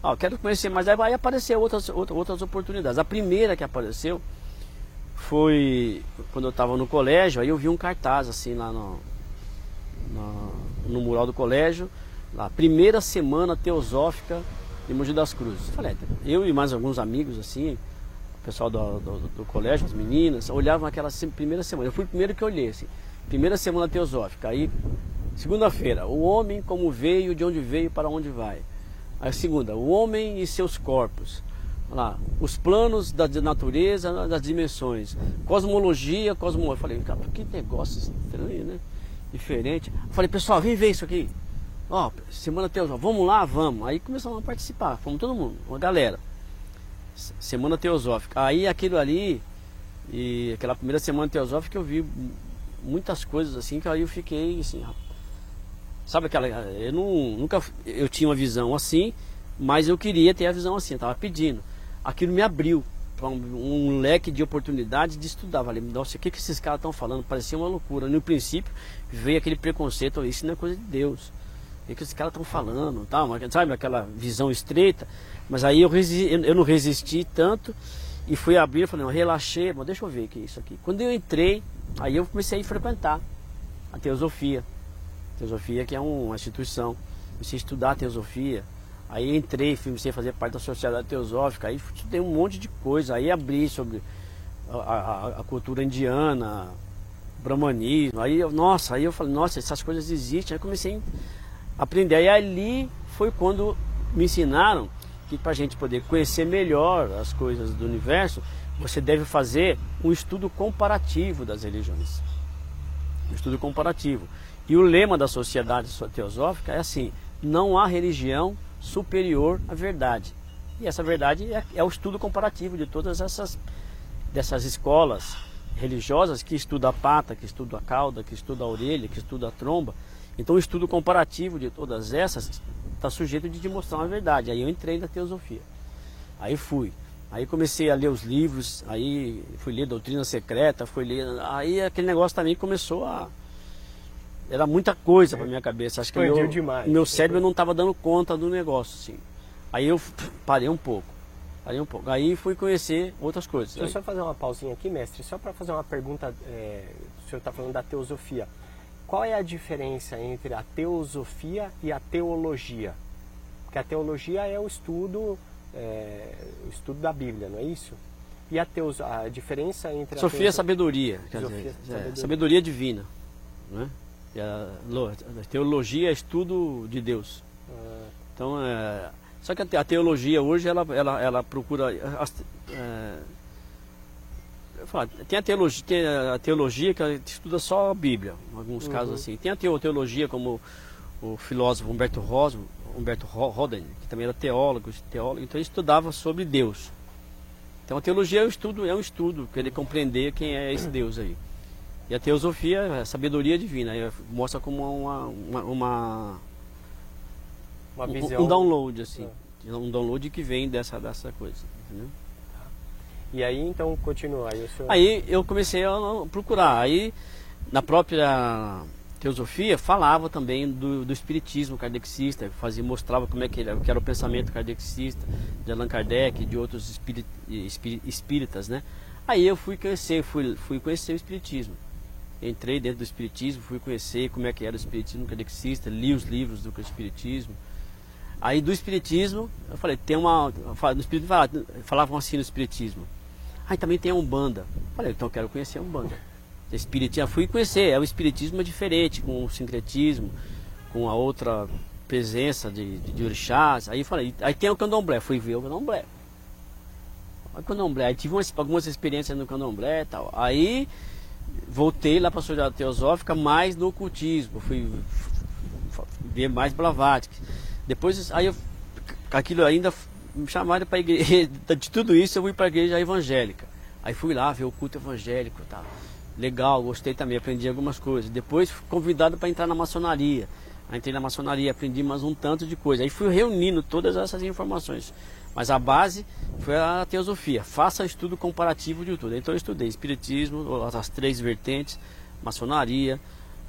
Ah, eu quero conhecer mais, aí vai aparecer outras, outras, outras oportunidades. A primeira que apareceu foi quando eu estava no colégio, aí eu vi um cartaz assim lá no, no, no mural do colégio lá, primeira semana teosófica de Mogi das Cruzes. Falei, eu e mais alguns amigos assim, o pessoal do, do, do colégio, as meninas, olhavam aquela primeira semana. Eu fui o primeiro que olhei, assim, primeira semana teosófica. Aí, segunda-feira, o homem como veio, de onde veio, para onde vai. Aí, segunda, o homem e seus corpos. Lá, os planos da natureza, das dimensões, cosmologia, cosmologia. Eu falei, cara, que negócio estranho, né? Diferente. Eu falei, pessoal, vem ver isso aqui. Ó, Semana Teosófica, vamos lá, vamos. Aí começamos a participar, fomos todo mundo, uma galera. Semana Teosófica. Aí aquilo ali, e aquela primeira Semana Teosófica eu vi muitas coisas assim, que aí eu fiquei assim, sabe aquela, eu não, nunca, eu tinha uma visão assim, mas eu queria ter a visão assim, eu tava pedindo. Aquilo me abriu para um, um, leque de oportunidades de estudar. Falei, nossa, o que, que esses caras estão falando? Parecia uma loucura. No princípio veio aquele preconceito, isso não é coisa de Deus o que esses caras estão falando, tal, sabe, aquela visão estreita. Mas aí eu, resisti, eu não resisti tanto e fui abrir, falei, não, relaxei, mas deixa eu ver o que é isso aqui. Quando eu entrei, aí eu comecei a frequentar a teosofia. Teosofia que é uma instituição. Comecei a estudar a teosofia. Aí entrei, comecei a fazer parte da sociedade teosófica, aí estudei um monte de coisa, aí abri sobre a, a, a cultura indiana, brahmanismo, aí eu, nossa, aí eu falei, nossa, essas coisas existem, aí comecei aprender. E ali foi quando me ensinaram que para a gente poder conhecer melhor as coisas do universo, você deve fazer um estudo comparativo das religiões. Um estudo comparativo. E o lema da sociedade teosófica é assim: não há religião superior à verdade. E essa verdade é, é o estudo comparativo de todas essas dessas escolas religiosas que estudam a pata, que estudam a cauda, que estudam a orelha, que estudam a tromba. Então o estudo comparativo de todas essas está sujeito de te mostrar uma verdade. Aí eu entrei na teosofia. Aí fui. Aí comecei a ler os livros, aí fui ler Doutrina Secreta, fui ler. Aí aquele negócio também começou a, era muita coisa para minha cabeça. Acho que Expandiu meu, demais. meu cérebro não estava dando conta do negócio, assim. Aí eu parei um pouco. Parei um pouco. Aí fui conhecer outras coisas. Deixa eu Aí- só fazer uma pausinha aqui, mestre, só para fazer uma pergunta. é, o senhor está falando da teosofia. Qual é a diferença entre a teosofia e a teologia? Porque a teologia é o estudo, é, o estudo da Bíblia, não é isso? E a, teos, a diferença entre a Sofia é teoso- sabedoria, quer Sofia, dizer, é, sabedoria. sabedoria. divina. Né? A, lo- a teologia é estudo de Deus. Ah, Então, é, só que a, te- a teologia hoje ela, ela, ela procura. é, falo, tem a teologia, tem a teologia que estuda só a Bíblia, em alguns Uhum. casos assim. Tem a teo- teologia como o filósofo Humberto Rosa, Humberto Ro- Roden, que também era teólogo, teólogo, então ele estudava sobre Deus. Então a teologia é um estudo, é um estudo, querer compreender quem é esse Deus aí. E a teosofia é a sabedoria divina, mostra como uma, uma, uma uma um- visão. um download assim, um download que vem dessa dessa coisa, entendeu? E aí, então, continua. Aí senhor... Aí eu comecei a procurar. Aí na própria teosofia falava também do, do espiritismo kardecista, fazia mostrava como é que era, que era o pensamento kardecista de Allan Kardec, de outros espíri- espí- espíritas, né? Aí eu fui conhecer, fui, fui conhecer o espiritismo. Entrei dentro do espiritismo, fui conhecer como é que era o espiritismo kardecista, li os livros do espiritismo. Aí do espiritismo, eu falei, tem uma, no espiritismo falava- falavam assim no espiritismo. Aí também tem a Umbanda. Falei, então eu quero conhecer a Umbanda. Espiritismo, fui conhecer, é o espiritismo é diferente, com o sincretismo, com a outra presença de, de, de orixás. Aí falei, aí tem o candomblé, fui ver o candomblé. O candomblé, aí tive umas, algumas experiências no candomblé e tal. Aí voltei lá para a sociedade teosófica, mais no ocultismo, fui ver mais Blavatsky. Depois, aí eu, aquilo ainda me chamaram para igreja, de tudo isso eu fui para a igreja evangélica. Aí fui lá ver o culto evangélico tal. Legal, gostei também, aprendi algumas coisas. Depois fui convidado para entrar na maçonaria. Entrei na maçonaria, aprendi mais um tanto de coisa. Aí fui reunindo todas essas informações. Mas a base foi a teosofia. Faça estudo comparativo de tudo. Então eu estudei espiritismo, as três vertentes, maçonaria,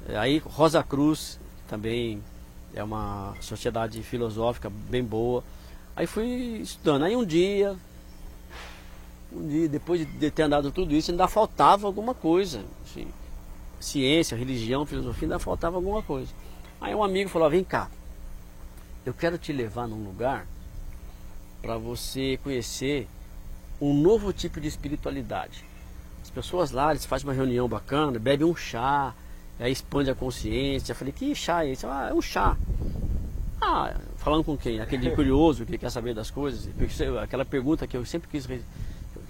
eh, aí Rosa Cruz também é uma sociedade filosófica bem boa. Aí fui estudando. Aí um dia, um dia, depois de- ter andado tudo isso, ainda faltava alguma coisa. assim, ciência, religião, filosofia, ainda faltava alguma coisa. Aí um amigo falou, vem cá, eu quero te levar num lugar para você conhecer um novo tipo de espiritualidade. As pessoas lá, eles fazem uma reunião bacana, bebem um chá, aí expande a consciência. Eu falei, que chá é esse? Ah, é um chá. Ah, falando com quem? Aquele curioso que quer saber das coisas. Aquela pergunta que eu sempre quis, que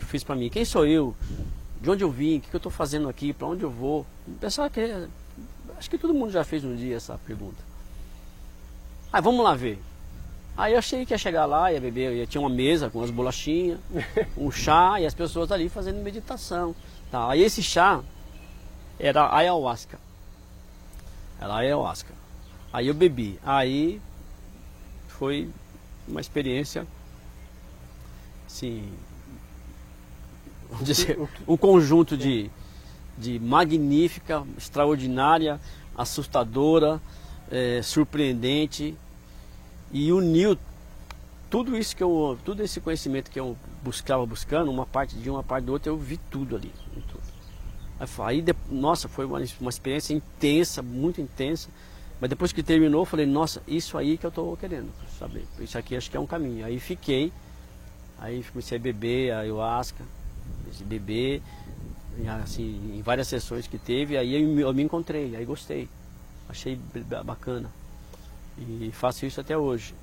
fiz para mim: quem sou eu? De onde eu vim? O que eu estou fazendo aqui? Para onde eu vou? Pensava que. Acho que todo mundo já fez um dia essa pergunta. Ah, vamos lá ver. Aí eu achei que ia chegar lá, ia beber, ia, tinha uma mesa com as bolachinhas, um chá e as pessoas ali fazendo meditação. Tá. Aí esse chá era ayahuasca. Era ayahuasca. Aí eu bebi. Aí foi uma experiência assim, vamos dizer, um conjunto de, de magnífica, extraordinária, assustadora, eh, surpreendente e uniu tudo isso que eu, todo esse conhecimento que eu buscava buscando, uma parte de uma parte do outra, eu vi tudo ali. tudo. Aí, nossa, foi uma, uma experiência intensa, muito intensa. Mas depois que terminou, eu falei, nossa, isso aí que eu estou querendo saber. Isso aqui acho que é um caminho. Aí fiquei, aí comecei a beber a ayahuasca, beber, assim, em várias sessões que teve, aí eu, me- eu me encontrei, aí gostei. Achei bacana. E faço isso até hoje.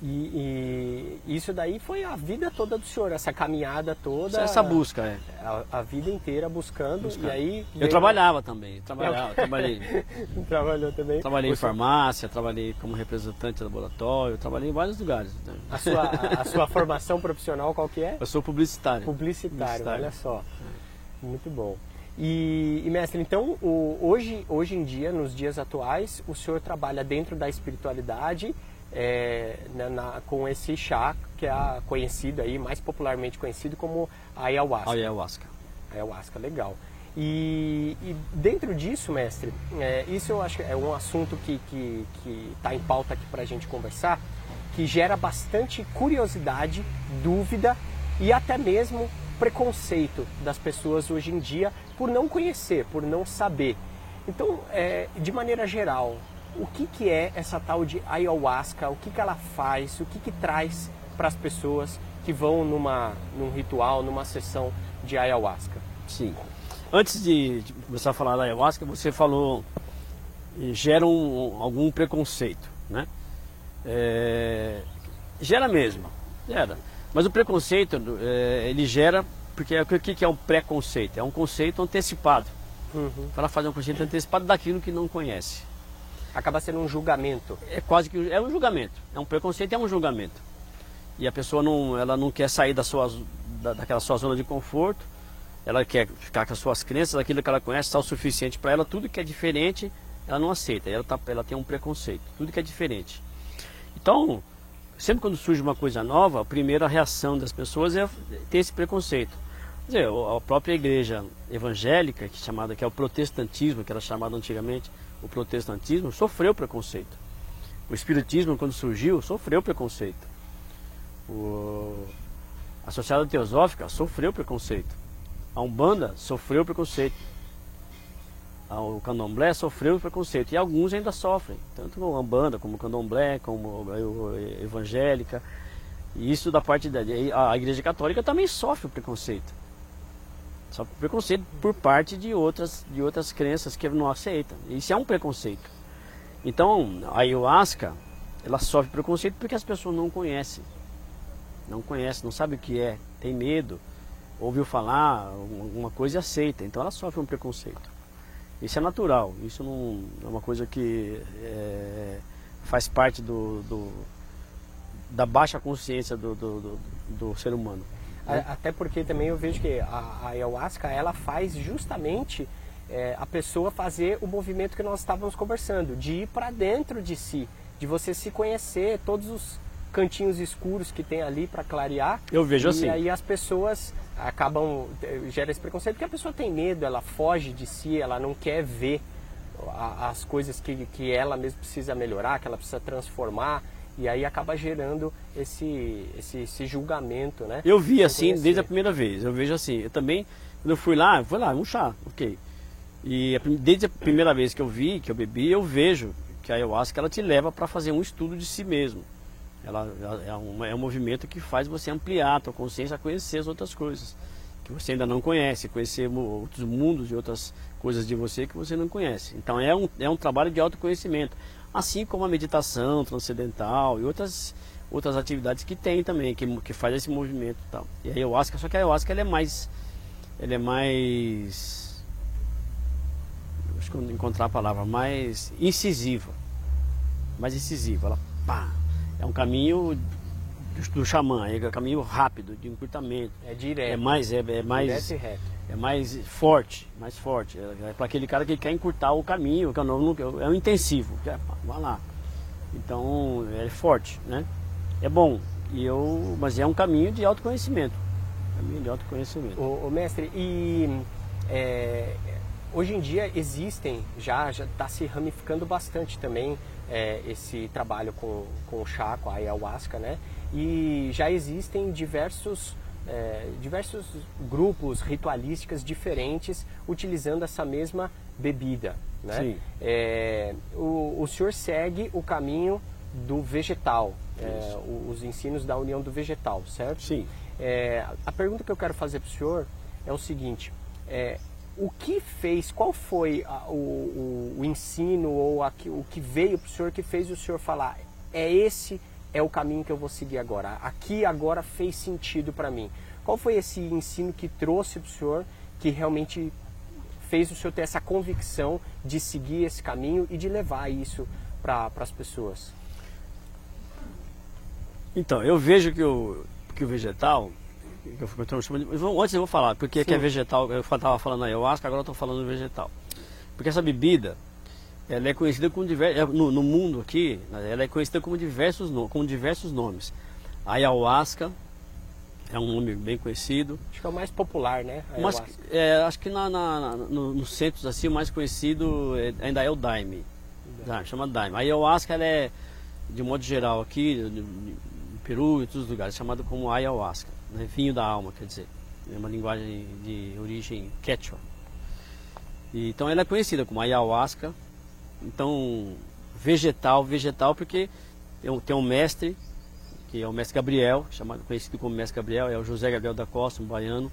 E, e isso daí foi a vida toda do senhor, essa caminhada toda. Essa busca, é. A, a vida inteira buscando, Buscando. e aí. Eu veio- trabalhava também, trabalhava, trabalhei, Trabalhou também. trabalhei em farmácia, trabalhei como representante de laboratório, trabalhei em vários lugares. né? A sua, a sua formação profissional qual que é? Eu sou publicitário. Publicitário, Publicitário. olha só. Muito bom. E, e, mestre, então o- hoje, hoje em dia, nos dias atuais, o senhor trabalha dentro da espiritualidade é, na- na- com esse chá que é a- conhecido aí, mais popularmente conhecido como a ayahuasca. Ayahuasca. Ayahuasca, legal. E, e, dentro disso, mestre, é, isso eu acho que é um assunto que está que, que tá em pauta aqui para a gente conversar, que gera bastante curiosidade, dúvida e até mesmo preconceito das pessoas hoje em dia por não conhecer, por não saber. Então, é, de maneira geral, o que, que é essa tal de ayahuasca? O que, que ela faz? O que, que traz para as pessoas que vão numa, num ritual, numa sessão de ayahuasca? Sim. Antes de, começar a falar da ayahuasca, você falou gera um, algum preconceito, né? É, gera mesmo, gera. Mas o preconceito, é, ele gera, porque o que, que é um preconceito? É um conceito antecipado. Uhum. Para fazer um conceito antecipado daquilo que não conhece. Acaba sendo um julgamento. É quase que é um julgamento. É um preconceito, é um julgamento. E a pessoa não, ela não quer sair da sua, da, daquela sua zona de conforto. Ela quer ficar com as suas crenças, aquilo que ela conhece, está o suficiente para ela. Tudo que é diferente, ela não aceita. Ela, tá, ela tem um preconceito. Tudo que é diferente. Então, sempre quando surge uma coisa nova, a primeira reação das pessoas é ter esse preconceito. Quer dizer, a própria igreja evangélica, que, é chamada, que é o protestantismo, que era chamado antigamente o protestantismo, sofreu preconceito. O espiritismo, quando surgiu, sofreu preconceito. O... A Sociedade Teosófica sofreu preconceito. A Umbanda sofreu preconceito. O Candomblé sofreu preconceito. E alguns ainda sofrem. Tanto a Umbanda, como o Candomblé, como a Evangélica. E isso da parte da a Igreja Católica também sofre preconceito. Sofre preconceito por parte de outras, de outras crenças que não aceitam. Isso é um preconceito. Então, a ayahuasca, ela sofre preconceito porque as pessoas não conhecem não conhece, não sabe o que é, tem medo, ouviu falar alguma coisa e aceita. Então ela sofre um preconceito. Isso é natural, isso não é uma coisa que é, faz parte do, do, da baixa consciência do, do, do, ser humano. Né? Até porque também eu vejo que a, a ayahuasca ela faz justamente é, a pessoa fazer o movimento que nós estávamos conversando, de ir para dentro de si, de você se conhecer, todos os cantinhos escuros que tem ali para clarear. Eu vejo e assim. E aí as pessoas acabam eh, gera esse preconceito porque a pessoa tem medo, ela foge de si, ela não quer ver as coisas que, que ela mesma precisa melhorar, que ela precisa transformar e aí acaba gerando esse, esse, esse julgamento, né? Eu vi assim conhecer. desde a primeira vez. Eu vejo assim. Eu também quando eu fui lá, fui lá um chá, ok. E a, desde a primeira vez que eu vi, que eu bebi, eu vejo que a ayahuasca ela te leva para fazer um estudo de si mesmo. Ela, é, uma, é um movimento que faz você ampliar a tua consciência a conhecer as outras coisas que você ainda não conhece, conhecer outros mundos e outras coisas de você que você não conhece. Então é um, é um trabalho de autoconhecimento, assim como a meditação transcendental e outras, outras atividades que tem também, que, que faz esse movimento e tal. E a ayahuasca, só que a ayahuasca ela é mais. Ela é mais. Acho que encontrar a palavra, mais incisiva. Mais incisiva. Ela pá, é um caminho do, xamã, é um caminho rápido, de encurtamento. É direto. É mais, é, é mais, é mais forte, mais forte. É, é para aquele cara que quer encurtar o caminho, que é, um, é um intensivo. Que é, vai lá. Então é forte, né? É bom. E eu, mas é um caminho de autoconhecimento. Caminho de autoconhecimento. O, o mestre, e é, hoje em dia existem, já está se ramificando bastante também é, esse trabalho com, com o chá, com a ayahuasca, né? E já existem diversos, é, diversos grupos ritualísticas diferentes utilizando essa mesma bebida, né? Sim. É, o, o senhor segue o caminho do vegetal, é, os ensinos da união do vegetal, certo? Sim. É, a pergunta que eu quero fazer para o senhor é o seguinte: é, o que fez, qual foi a, o, o, ensino ou a, o que veio para o senhor que fez o senhor falar, é esse é o caminho que eu vou seguir agora, aqui agora fez sentido para mim. Qual foi esse ensino que trouxe para o senhor que realmente fez o senhor ter essa convicção de seguir esse caminho e de levar isso para as pessoas? Então, eu vejo que o, que o vegetal, Antes eu vou falar, porque que é vegetal, eu estava falando ayahuasca, agora eu estou falando vegetal. Porque essa bebida, ela é conhecida como diversos, é, no, no, mundo aqui, ela é conhecida como diversos, como diversos nomes. Ayahuasca, É um nome bem conhecido. Acho que é o mais popular, né? Mas, é, acho que na, na, no, nos centros assim, o mais conhecido é, ainda é o Daime. Daime. Chama Daime. A ayahuasca ela é, de modo geral, aqui no Peru e em todos os lugares, chamada como ayahuasca. Né? Vinho da alma, quer dizer. É uma linguagem de origem quechua. E, então ela é conhecida como ayahuasca. Então, vegetal, vegetal porque tem, tem um mestre que é o mestre Gabriel, chamado, conhecido como mestre Gabriel, é o José Gabriel da Costa, um baiano,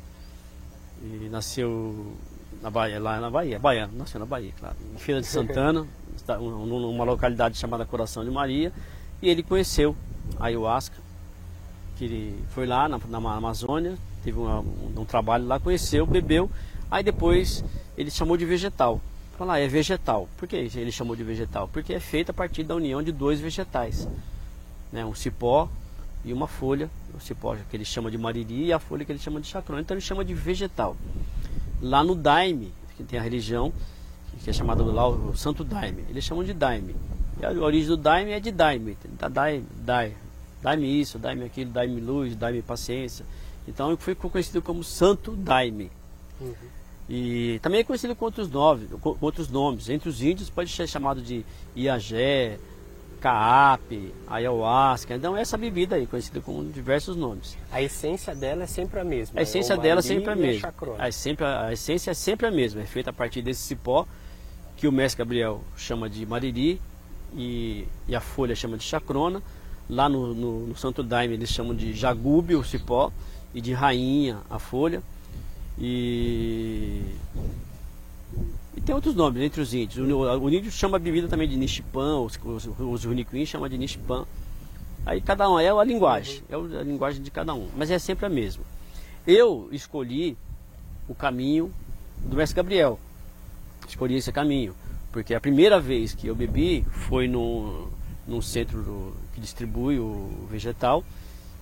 e nasceu na Bahia, lá na Bahia, baiano, nasceu na Bahia, claro, em Feira de Santana, numa localidade chamada Coração de Maria, e ele conheceu a ayahuasca, que ele foi lá na, na Amazônia, teve uma, um, um, trabalho lá, conheceu, bebeu, aí depois ele chamou de vegetal. Falar, ah, é vegetal. Por que ele chamou de vegetal? Porque é feito a partir da união de dois vegetais. Né? Um cipó e uma folha, o cipó que ele chama de mariri e a folha que ele chama de chacrona. Então ele chama de vegetal. Lá no Daime, que tem a religião, que é chamada lá o Santo Daime, eles chamam de Daime. E a origem do Daime é de Daime, da Daime, Daime, Daime isso, Daime aquilo, Daime luz, Daime paciência. Então foi conhecido como Santo Daime. Uhum. E também é conhecido com outros, nomes, com outros nomes. Entre os índios pode ser chamado de Iagé, caap, ayahuasca. Então essa bebida aí, conhecida com diversos nomes. A essência dela é sempre a mesma. A essência é dela é sempre a mesma. A, sempre, a essência é sempre a mesma. É feita a partir desse cipó que o mestre Gabriel chama de mariri e, e a folha chama de chacrona. Lá no, no, no Santo Daime eles chamam de jagube, o cipó, e de rainha, a folha. E e tem outros nomes entre os índios. O, o índio chama a bebida também de Nishipan, os, os, Uniquim chamam de Nishipan. Aí cada um é a linguagem, é a linguagem de cada um, mas é sempre a mesma. Eu escolhi o caminho do mestre Gabriel. Escolhi esse caminho, porque a primeira vez que eu bebi foi no, num centro que distribui o vegetal,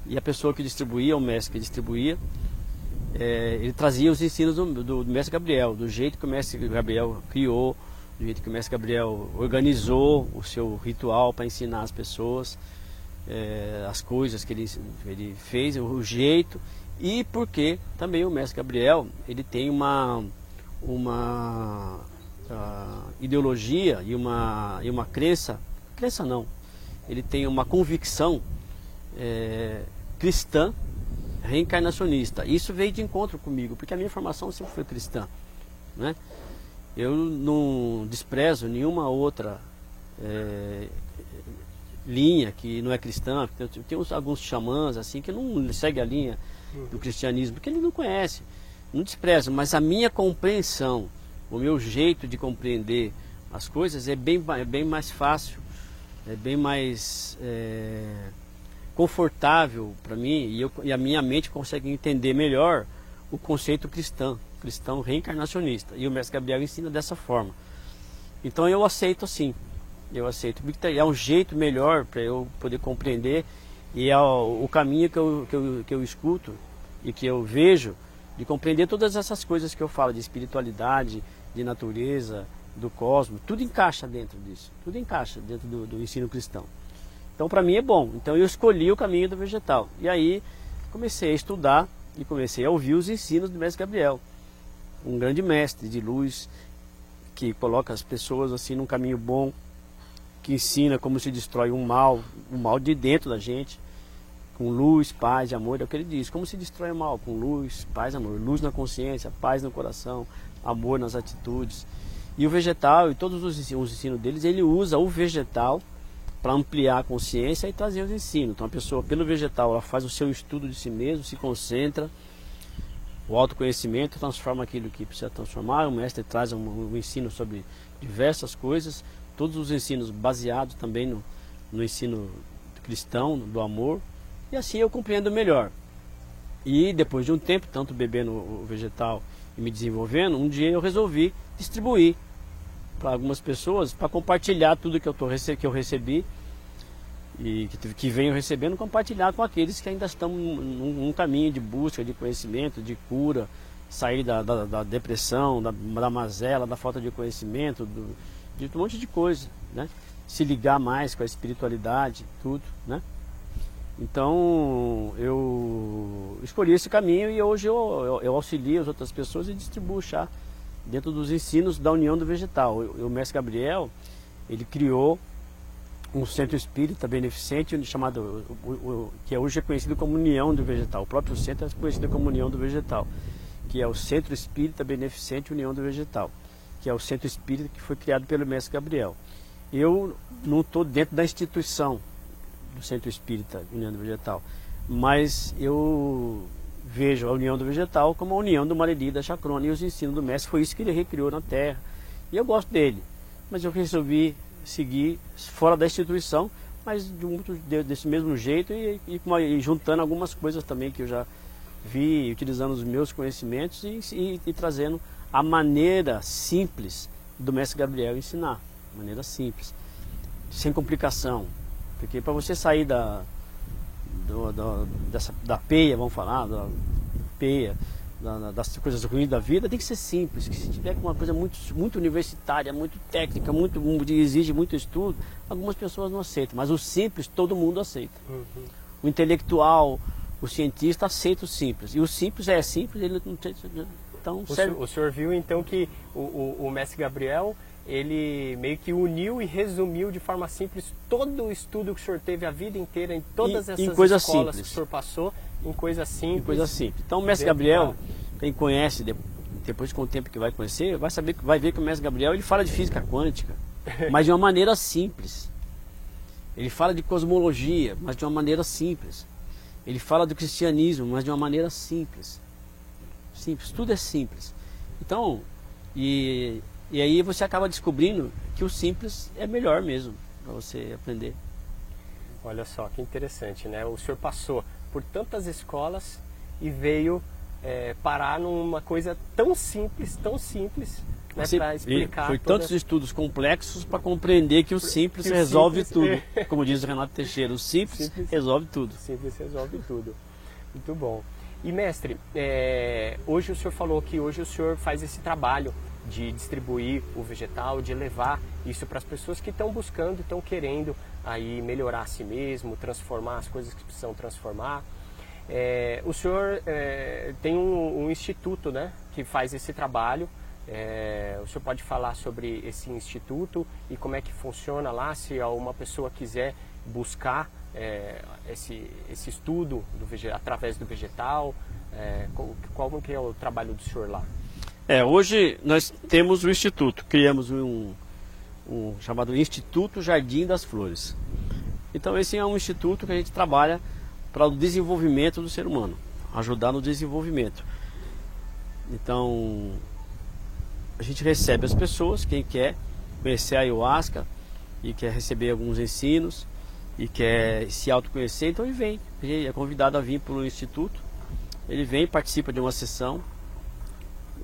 e a pessoa que distribuía, o mestre que distribuía, é, ele trazia os ensinos do, do, do, mestre Gabriel, do jeito que o mestre Gabriel criou, do jeito que o mestre Gabriel organizou o seu ritual para ensinar as pessoas é, as coisas que ele, ele fez, o jeito e porque também o mestre Gabriel ele tem uma uma uh, ideologia e uma e uma crença crença não ele tem uma convicção é, cristã reencarnacionista. Isso veio de encontro comigo, porque a minha formação sempre foi cristã. Né? Eu não desprezo nenhuma outra é, linha que não é cristã. Tem uns, alguns xamãs assim que não seguem a linha do cristianismo, porque ele não conhece. Não desprezo, mas a minha compreensão, o meu jeito de compreender as coisas é bem, é bem mais fácil, é bem mais. É, confortável para mim e, eu, e a minha mente consegue entender melhor o conceito cristão, cristão reencarnacionista. E o mestre Gabriel ensina dessa forma. Então eu aceito assim. Eu aceito. É um jeito melhor para eu poder compreender e é o, o caminho que eu, que, eu, que eu escuto e que eu vejo de compreender todas essas coisas que eu falo de espiritualidade, de natureza, do cosmos. Tudo encaixa dentro disso. Tudo encaixa dentro do, do ensino cristão. Então para mim é bom. Então eu escolhi o caminho do vegetal. E aí comecei a estudar e comecei a ouvir os ensinos do mestre Gabriel. Um grande mestre de luz que coloca as pessoas assim num caminho bom, que ensina como se destrói um mal, o um mal de dentro da gente, com luz, paz amor, é o que ele diz. Como se destrói o mal? Com luz, paz, amor. Luz na consciência, paz no coração, amor nas atitudes. E o vegetal e todos os ensinos deles, ele usa o vegetal para ampliar a consciência e trazer os ensinos. Então a pessoa, pelo vegetal, ela faz o seu estudo de si mesmo, se concentra, o autoconhecimento transforma aquilo que precisa transformar. O mestre traz um, um ensino sobre diversas coisas, todos os ensinos baseados também no, no ensino cristão, do amor, e assim eu compreendo melhor. E depois de um tempo, tanto bebendo o vegetal e me desenvolvendo, um dia eu resolvi distribuir para algumas pessoas para compartilhar tudo que eu, tô, que eu recebi e que, que venho recebendo, compartilhar com aqueles que ainda estão num, num caminho de busca de conhecimento, de cura, sair da, da, da depressão, da, da, mazela, da falta de conhecimento, do, de um monte de coisa, né? Se ligar mais com a espiritualidade, tudo, né? Então eu escolhi esse caminho e hoje eu, eu, eu, auxilio as outras pessoas e distribuo chá dentro dos ensinos da União do Vegetal. O, o mestre Gabriel, ele criou um centro espírita beneficente chamado, o, o, que hoje é conhecido como União do Vegetal. O próprio centro é conhecido como União do Vegetal, que é o Centro Espírita Beneficente União do Vegetal, que é o centro espírita que foi criado pelo mestre Gabriel. Eu não estou dentro da instituição Centro Espírita União do Vegetal, mas eu vejo a União do Vegetal como a união do Mareli da Chacrona e os ensinos do mestre, foi isso que ele recriou na Terra. E eu gosto dele, mas eu resolvi seguir fora da instituição, mas de muito, desse mesmo jeito e, e, e, juntando algumas coisas também que eu já vi, utilizando os meus conhecimentos e, e trazendo a maneira simples do mestre Gabriel ensinar, maneira simples, sem complicação, porque para você sair da, do, do, dessa, da peia, vamos falar, da peia, da, das coisas ruins da vida, tem que ser simples. Que se tiver uma coisa muito, muito universitária, muito técnica, muito, exige muito estudo, algumas pessoas não aceitam. Mas o simples todo mundo aceita. Uhum. O intelectual, o cientista aceita o simples. E o simples é simples, ele não tem. Então, o, senhor, o senhor viu então que o, o, o mestre Gabriel ele meio que uniu e resumiu de forma simples todo o estudo que o senhor teve a vida inteira em todas essas em escolas simples. que o senhor passou, em coisas simples. Em coisas simples. Então o mestre Gabriel, quem conhece, depois com o tempo que vai conhecer, vai saber vai ver que o mestre Gabriel ele fala de física quântica, mas de uma maneira simples. Ele fala de cosmologia, mas de uma maneira simples. Ele fala do cristianismo, mas de uma maneira simples. Simples, tudo é simples. Então, e e aí você acaba descobrindo que o simples é melhor mesmo para você aprender. Olha só que interessante, né? O senhor passou por tantas escolas e veio é, parar numa coisa tão simples, tão simples, né, para explicar. Foi toda... tantos estudos complexos para compreender que o simples que resolve simples... tudo. Como diz o Renato Teixeira, o simples, simples resolve tudo. Simples resolve tudo. Muito bom. E mestre, é, hoje o senhor falou que hoje o senhor faz esse trabalho de distribuir o vegetal, de levar isso para as pessoas que estão buscando, estão querendo aí melhorar a si mesmo, transformar as coisas que precisam transformar. É, o senhor é, tem um, um, instituto né, que faz esse trabalho. É, o senhor pode falar sobre esse instituto e como é que funciona lá, se uma pessoa quiser buscar é, esse, esse estudo do através do vegetal, é, qual, qual que é o trabalho do senhor lá? É, hoje nós temos o Instituto, criamos um, um chamado Instituto Jardim das Flores. Então esse é um instituto que a gente trabalha para o desenvolvimento do ser humano, ajudar no desenvolvimento. Então a gente recebe as pessoas, quem quer conhecer a ayahuasca e quer receber alguns ensinos e quer se autoconhecer, então ele vem, ele é convidado a vir para o instituto, ele vem, participa de uma sessão,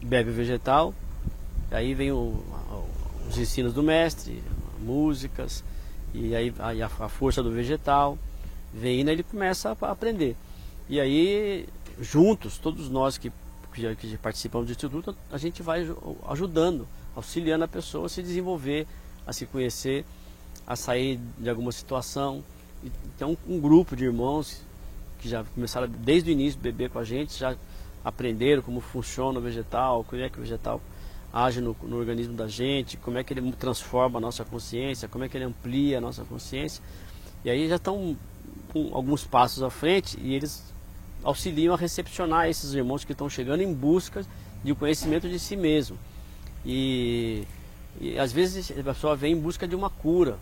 bebe vegetal, aí vem o, os ensinos do mestre, músicas, e aí a, a força do vegetal, vem e ele começa a aprender. E aí, juntos, todos nós que, que, que participamos do Instituto, a gente vai ajudando, auxiliando a pessoa a se desenvolver, a se conhecer, a sair de alguma situação. Então, um grupo de irmãos que já começaram desde o início a beber com a gente, já aprenderam como funciona o vegetal, como é que o vegetal age no, no, organismo da gente, como é que ele transforma a nossa consciência, como é que ele amplia a nossa consciência. E aí já estão alguns passos à frente e eles auxiliam a recepcionar esses irmãos que estão chegando em busca de conhecimento de si mesmo. E, e às vezes a pessoa vem em busca de uma cura,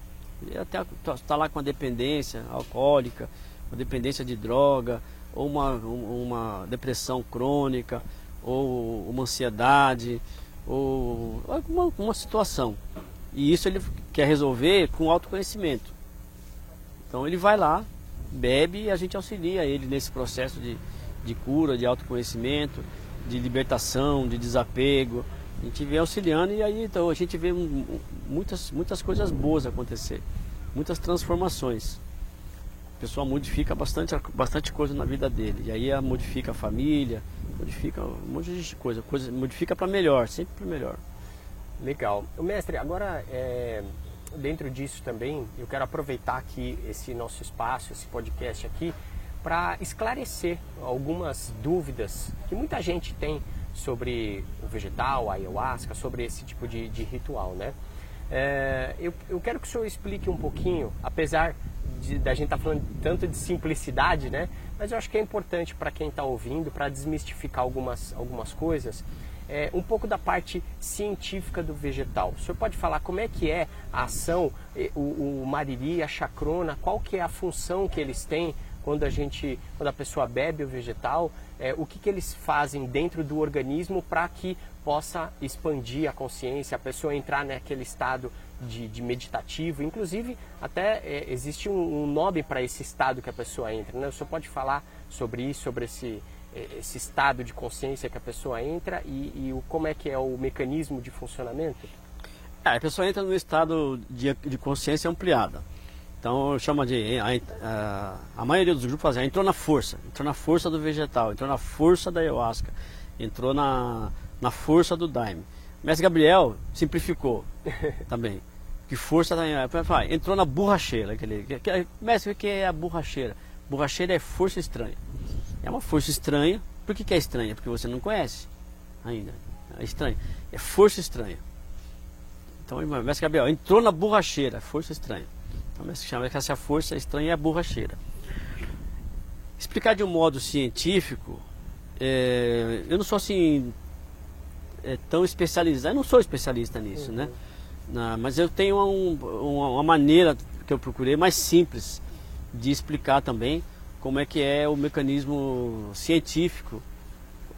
até está lá com a dependência alcoólica, a dependência de droga, ou uma, uma depressão crônica, ou uma ansiedade, ou alguma uma situação. E isso ele quer resolver com autoconhecimento. Então ele vai lá, bebe e a gente auxilia ele nesse processo de, de cura, de autoconhecimento, de libertação, de desapego. A gente vem auxiliando e aí então a gente vê muitas, muitas coisas boas acontecer, muitas transformações a pessoa modifica bastante, bastante coisa na vida dele. E aí modifica a família, modifica um monte de coisa, coisa modifica para melhor, sempre para melhor. Legal. Mestre, agora é, dentro disso também, eu quero aproveitar aqui esse nosso espaço, esse podcast aqui, para esclarecer algumas dúvidas que muita gente tem sobre o vegetal, a ayahuasca, sobre esse tipo de, de ritual, né? É, eu, eu, quero que o senhor explique um pouquinho, apesar de, da gente estar tá falando tanto de simplicidade, né? Mas eu acho que é importante para quem está ouvindo, para desmistificar algumas, algumas coisas, é, um pouco da parte científica do vegetal. O senhor pode falar como é que é a ação, o, o mariri, a chacrona, qual que é a função que eles têm quando a gente, quando a pessoa bebe o vegetal, é, o que, que eles fazem dentro do organismo para que possa expandir a consciência, a pessoa entrar naquele estado de, de meditativo. Inclusive, até é, existe um, um nome para esse estado que a pessoa entra. Né? O senhor pode falar sobre isso, sobre esse, é, esse estado de consciência que a pessoa entra e, e o, como é que é o mecanismo de funcionamento? É, a pessoa entra no estado de, de consciência ampliada. Então chama de. A, a, a, maioria dos grupos fazem, entrou na força, entrou na força do vegetal, entrou na força da ayahuasca, entrou na, na força do daime. Mestre Gabriel simplificou também. Que força da entrou na borracheira. Aquele, que, que, mestre, o que é a borracheira? Borracheira é força estranha. É uma força estranha. Por que, que é estranha? Porque você não conhece ainda. É estranha. É força estranha. Então, mestre Gabriel, entrou na borracheira, força estranha. Então, se chama que essa força estranha é a borracheira. Explicar de um modo científico, é, eu não sou assim é, tão especializado, eu não sou especialista nisso, uhum. né? mas eu tenho um, uma, uma maneira que eu procurei mais simples de explicar também como é que é o mecanismo científico,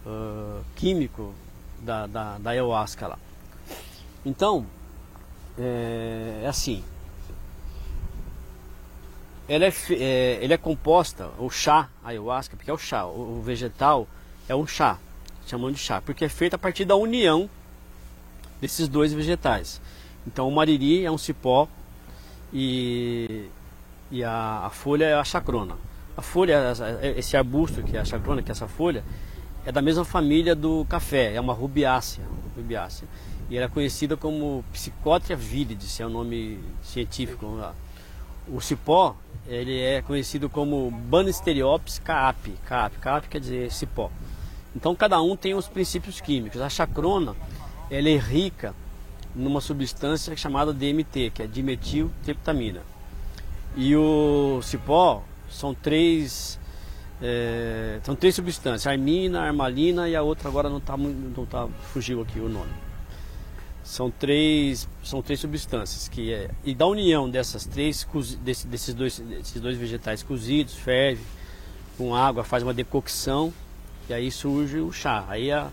uh, químico da, da, da ayahuasca lá. Então, é, é assim, ela é, é, ele é composta, o chá, ayahuasca, porque é o chá, o, o vegetal é um chá, chamando de chá, porque é feito a partir da união desses dois vegetais. Então o mariri é um cipó e, e a, a folha é a chacrona. A folha, esse arbusto que é a chacrona, que é essa folha, é da mesma família do café, é uma rubiácea, rubiácea. E era é conhecida como Psychotria viridis, é o nome científico. O cipó ele é conhecido como Banisteriopsis caapi. Caapi, caapi quer dizer cipó. Então cada um tem os princípios químicos. A chacrona ela é rica numa substância chamada DMT, que é dimetiltriptamina. E o cipó são três é, são três substâncias, armina, armalina e a outra agora não está não tá, fugiu aqui o nome. São três, são três substâncias que é e da união dessas três desse, desses dois desses dois vegetais cozidos, ferve com água, faz uma decocção e aí surge o chá. Aí a,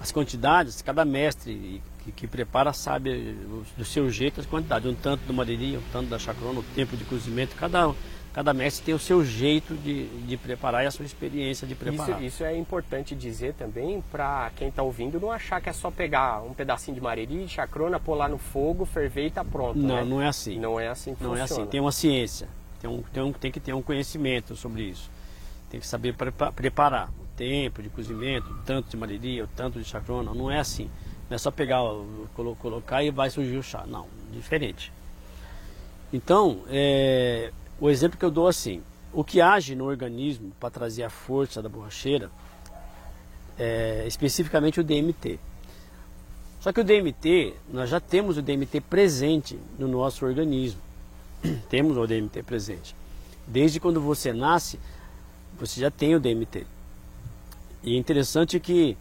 as quantidades, cada mestre que, que, prepara sabe do seu jeito as quantidades, um tanto do mariri, um tanto da chacrona, o tempo de cozimento, cada cada mestre tem o seu jeito de, de preparar e a sua experiência de preparar. Isso, isso é importante dizer também para quem está ouvindo não achar que é só pegar um pedacinho de mariri, chacrona, pôr lá no fogo, ferver e está pronto. Não, né? não é assim. Não é assim que Não funciona. é assim, tem uma ciência, tem, um, tem, um, tem que ter um conhecimento sobre isso. Tem que saber prepa preparar tempo de cozimento, tanto de mariri, o tanto de chacrona, não é assim. Não é só pegar, colocar e vai surgir o chá. Não, diferente. Então, é, o exemplo que eu dou assim, o que age no organismo para trazer a força da borracheira é especificamente o DMT. Só que o DMT, nós já temos o DMT presente no nosso organismo. temos o DMT presente. Desde quando você nasce, você já tem o DMT. E é interessante que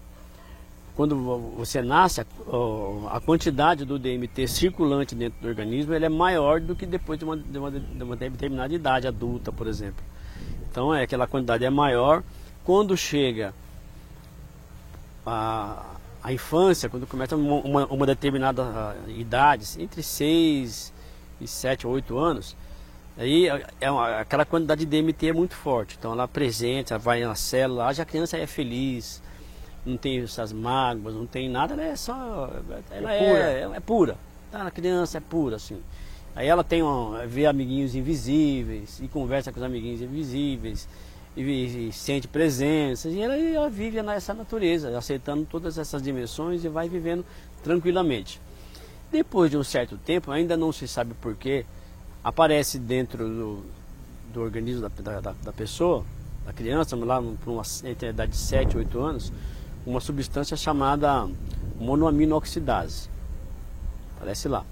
quando você nasce, a, quantidade do DMT circulante dentro do organismo é maior do que depois de uma, de uma, de uma determinada idade adulta, por exemplo. Então é aquela quantidade é maior. Quando chega a, a infância, quando começa uma, uma, uma determinada ah, idade, entre 6 e 7 ou 8 anos, aí é uma, aquela quantidade de DMT é muito forte. Então ela apresenta, ela vai na célula, já a criança é feliz, não tem essas mágoas, não tem nada, ela é só. Ela é, é pura. É, é, pura. Tá, a criança é pura, assim. Aí ela tem uma, vê amiguinhos invisíveis e conversa com os amiguinhos invisíveis e, e, e sente presença. E ela, ela vive nessa natureza, aceitando todas essas dimensões e vai vivendo tranquilamente. Depois de um certo tempo, ainda não se sabe porquê, aparece dentro do, do organismo da, da, da pessoa, da criança, lá por uma entre a idade de 7, 8 anos, uma substância chamada monoaminoxidase. Aparece lá.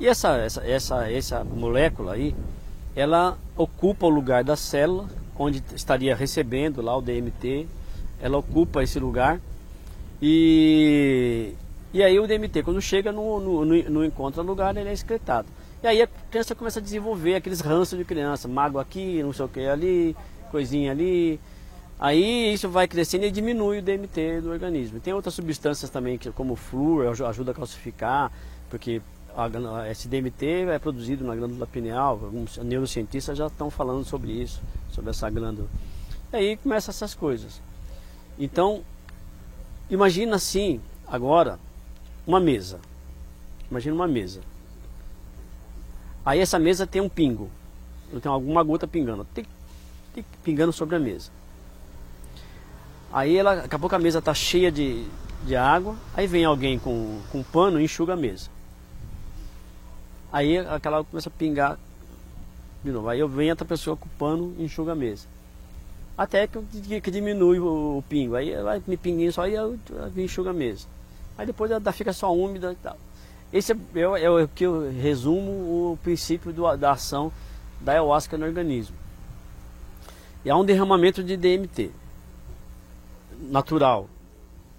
E essa, essa, essa, essa molécula aí, ela ocupa o lugar da célula, onde estaria recebendo lá o DMT, ela ocupa esse lugar e, e aí o DMT, quando chega, não, não, não encontra lugar, ele é excretado. E aí a criança começa a desenvolver aqueles ranços de criança, mágoa aqui, não sei o que ali, coisinha ali. Aí isso vai crescendo e diminui o DMT do organismo. Tem outras substâncias também, como o flúor, ajuda a calcificar, porque a, esse DMT é produzido na glândula pineal. Alguns neurocientistas já estão falando sobre isso, sobre essa glândula. E aí começam essas coisas. Então, imagina assim, agora, uma mesa. Imagina uma mesa. Aí essa mesa tem um pingo. Tem alguma gota pingando. Tem, tem pingando sobre a mesa. Aí ela, daqui a pouco a mesa está cheia de, de água. Aí vem alguém com, com um pano e enxuga a mesa. Aí aquela começa a pingar de novo. Aí eu venho outra pessoa com o pano e enxuga a mesa. Até que, que diminui o, o, pingo. Aí vai me pinguinho só e eu, eu enxuga a mesa. Aí depois ela fica só úmida e tal. Esse é, é, o que eu resumo o princípio do, da ação da ayahuasca no organismo. E há um derramamento de DMT natural,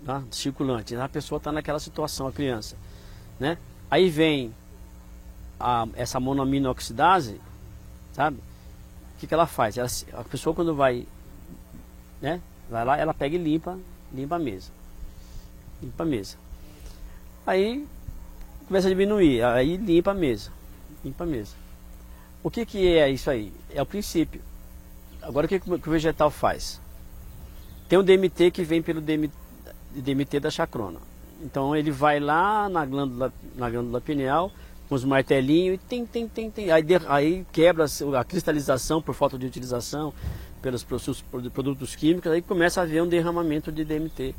tá? circulante. A pessoa está naquela situação, a criança. Né? Aí vem a, essa monoaminoxidase, sabe? O que, que ela faz? Ela, a pessoa quando vai, né? Vai lá, ela pega e limpa, limpa a mesa. Limpa a mesa. Aí começa a diminuir, aí limpa a mesa. Limpa a mesa. O que, que é isso aí? É o princípio. Agora o que, que o vegetal faz? Tem o DMT que vem pelo DMT, DMT da chacrona. Então ele vai lá na glândula, na glândula pineal, com os martelinhos e tem, tem, tem, tem. Aí, aí quebra a cristalização por falta de utilização pelos produtos químicos, aí começa a haver um derramamento de DMT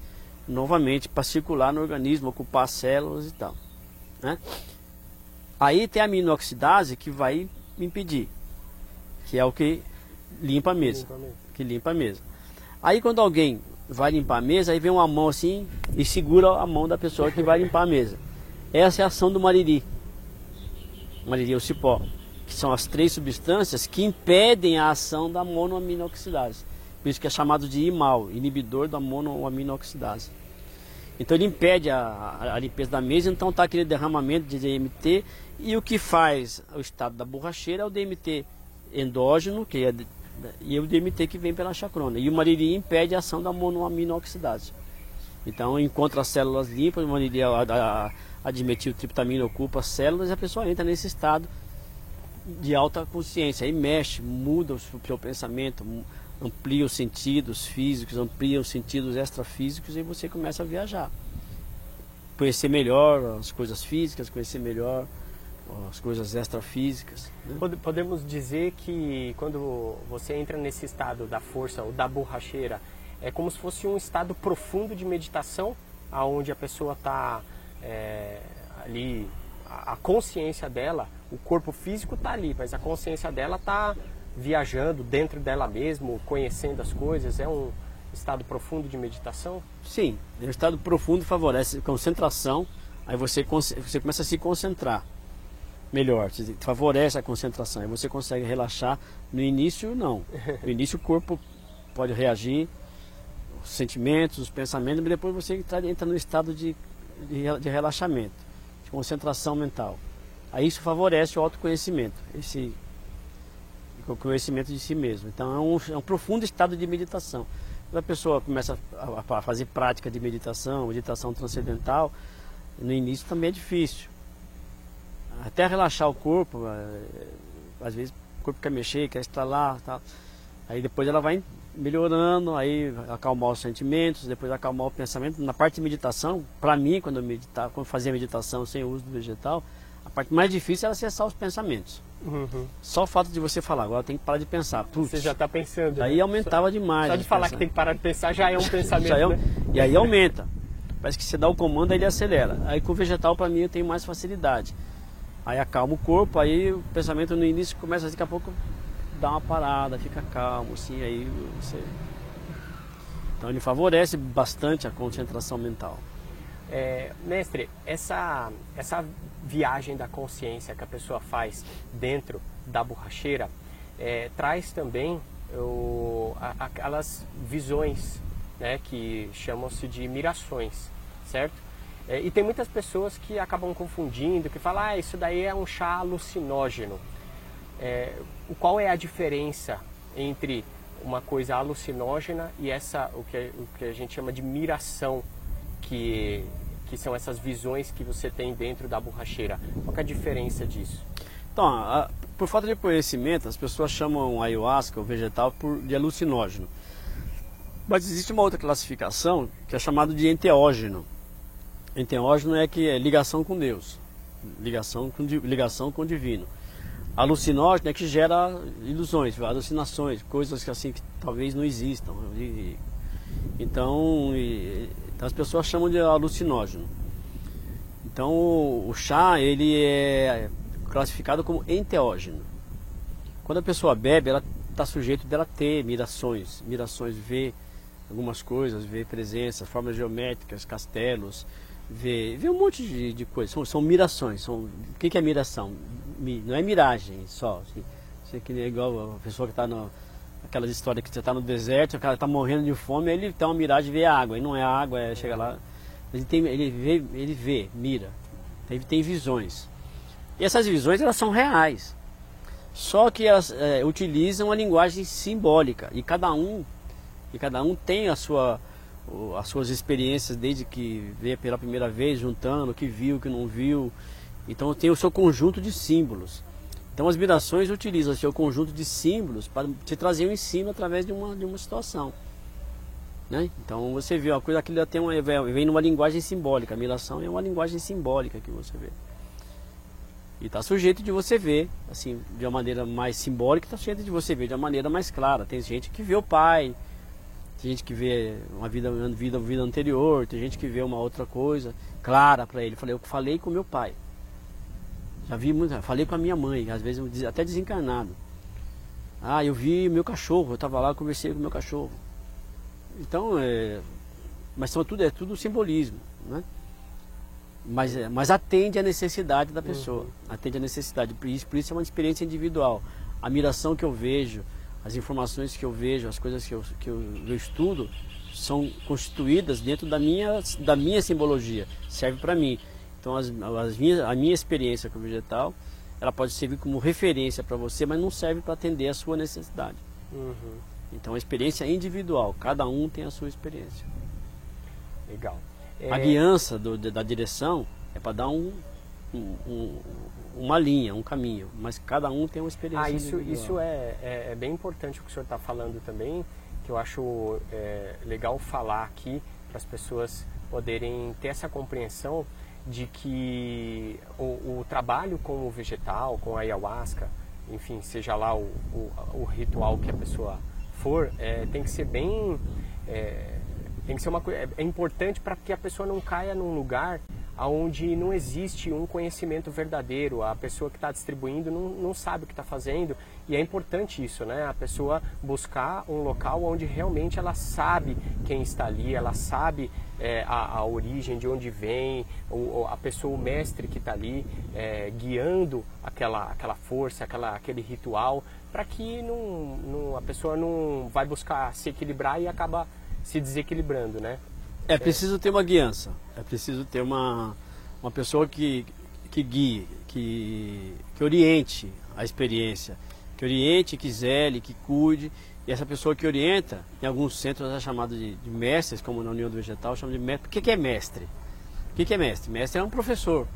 novamente para circular no organismo, ocupar células e tal. Né? Aí tem a aminoxidase que vai impedir, que é o que limpa a mesa. Limpa a mesa. Que limpa a mesa. Aí quando alguém vai limpar a mesa, aí vem uma mão assim e segura a mão da pessoa que vai limpar a mesa. Essa é a ação do mariri maioria o cipó, que são as três substâncias que impedem a ação da monoaminoxidase. Por isso que é chamado de IMAL, inibidor da monoaminoxidase. Então ele impede a, a, limpeza da mesa, então está aquele derramamento de DMT e o que faz o estado da borracheira é o DMT endógeno, que é e o DMT que vem pela chacrona. E o mariri impede a ação da monoaminoxidase. Então encontra as células limpas, o mariri a, a, admetiltriptamina ocupa as células e a pessoa entra nesse estado de alta consciência. Aí mexe, muda o seu pensamento, amplia os sentidos físicos, amplia os sentidos extrafísicos e você começa a viajar. Conhecer melhor as coisas físicas, conhecer melhor as coisas extrafísicas. Né? Podemos dizer que quando você entra nesse estado da força ou da borracheira, é como se fosse um estado profundo de meditação, aonde a pessoa está é, ali, a, consciência dela, o corpo físico está ali, mas a consciência dela está viajando dentro dela mesmo, conhecendo as coisas, é um estado profundo de meditação? Sim, o estado profundo favorece concentração, aí você, você começa a se concentrar melhor, favorece a concentração, aí você consegue relaxar. No início, não. No início, o corpo pode reagir, os sentimentos, os pensamentos, mas depois você entra, entra no estado de de, de relaxamento, de concentração mental. Aí isso favorece o autoconhecimento, esse o conhecimento de si mesmo. Então é um, é um profundo estado de meditação. Quando a pessoa começa a, a fazer prática de meditação, meditação transcendental, no início também é difícil. Até relaxar o corpo, é, às vezes o corpo quer mexer, quer estar lá, tal. Aí depois ela vai melhorando, aí acalmar os sentimentos, depois acalmar o pensamento. Na parte de meditação, para mim, quando eu meditava, quando fazia meditação sem o uso do vegetal, a parte mais difícil era acessar os pensamentos. Uhum. Só o fato de você falar, agora tem que parar de pensar. Putz, você já está pensando. Aí né? aumentava só, demais. Só de falar pensar. que tem que parar de pensar já é um pensamento. é um, né? E aí aumenta. Parece que você dá o comando, ele acelera. Aí com o vegetal, para mim, eu tenho mais facilidade. Aí acalma o corpo, aí o pensamento no início começa daqui a pouco dá uma parada, fica calmo, assim, aí você. Então ele favorece bastante a concentração mental. É, mestre, essa, essa viagem da consciência que a pessoa faz dentro da borracheira é, traz também o, a, aquelas visões né, que chamam-se de mirações, certo? É, e tem muitas pessoas que acabam confundindo, que falam, ah, isso daí é um chá alucinógeno. É, qual é a diferença entre uma coisa alucinógena e essa, o que, o que a gente chama de miração, que, que são essas visões que você tem dentro da borracheira? Qual é a diferença disso? Então, a, por falta de conhecimento, as pessoas chamam ayahuasca, o vegetal, por, de alucinógeno. Mas existe uma outra classificação que é chamada de enteógeno. Enteógeno é que é ligação com Deus, ligação com, ligação com o divino. Alucinógeno é que gera ilusões, alucinações, coisas que assim que talvez não existam. Então, e, então as pessoas chamam de alucinógeno. Então o chá ele é classificado como enteógeno. Quando a pessoa bebe, ela está sujeito dela ter mirações, mirações, ver algumas coisas, ver presenças, formas geométricas, castelos, ver, ver um monte de, de coisas. São, são mirações. São, o que, que é miração? Mi, não é miragem só. Assim, você que é igual a pessoa que está no. Aquelas histórias que você está no deserto, o cara está morrendo de fome, ele tem uma miragem e vê a água. E não é água, é chega lá. Ele, tem, ele, vê, ele vê, mira. Ele tem visões. E essas visões elas são reais. Só que elas é, utilizam a linguagem simbólica. E cada um, e cada um tem a sua as suas experiências desde que veio pela primeira vez, juntando o que viu, o que não viu. Então tem o seu conjunto de símbolos. Então as mirações utilizam o seu conjunto de símbolos para te trazer um ensino através de uma, de uma situação. Né? Então você vê, a coisa aquilo tem uma, vem numa linguagem simbólica. A miração é uma linguagem simbólica que você vê. E está sujeito de você ver, assim, de uma maneira mais simbólica, está sujeito de você ver de uma maneira mais clara. Tem gente que vê o pai, tem gente que vê uma vida, vida, vida anterior, tem gente que vê uma outra coisa clara para ele. Falei, eu falei com meu pai. Já vi muito, falei com a minha mãe, às vezes até desencarnado. Ah, eu vi meu cachorro, eu estava lá, conversei com meu cachorro. Então, é, mas são tudo, é tudo simbolismo, né? Mas, é, mas atende à necessidade da pessoa, uhum. atende à necessidade. Por isso, por isso é uma experiência individual. A admiração que eu vejo, as informações que eu vejo, as coisas que eu, que eu, eu estudo, são constituídas dentro da minha, da minha simbologia, serve para mim. Então as, as minhas, a minha experiência com o vegetal, ela pode servir como referência para você, mas não serve para atender a sua necessidade. Uhum. Então a experiência é individual, cada um tem a sua experiência. Legal. É... A guiança do, da direção é para dar um, um, uma linha, um caminho, mas cada um tem uma experiência. Ah, isso, isso é, é, é, bem importante o que o senhor está falando também, que eu acho é, legal falar aqui para as pessoas poderem ter essa compreensão de que o, o, trabalho com o vegetal, com a ayahuasca, enfim, seja lá o, o, o ritual que a pessoa for, é, tem que ser bem. É, tem que ser uma. É, é importante para que a pessoa não caia num lugar onde não existe um conhecimento verdadeiro, a pessoa que está distribuindo não, não sabe o que está fazendo e é importante isso, né? A pessoa buscar um local onde realmente ela sabe quem está ali, ela sabe é, a, a, origem, de onde vem, o, a pessoa, o mestre que está ali é, guiando aquela, aquela força, aquela, aquele ritual, para que não, não, a pessoa não vai buscar se equilibrar e acaba se desequilibrando, né? É preciso ter uma guiança, é preciso ter uma, uma pessoa que, que guie, que, que oriente a experiência, que oriente, que zele, que cuide. E essa pessoa que orienta, em alguns centros é chamado de, de mestres, como na União do Vegetal, chama de mestre. O que, que é mestre? O que, que é mestre? Mestre é um professor.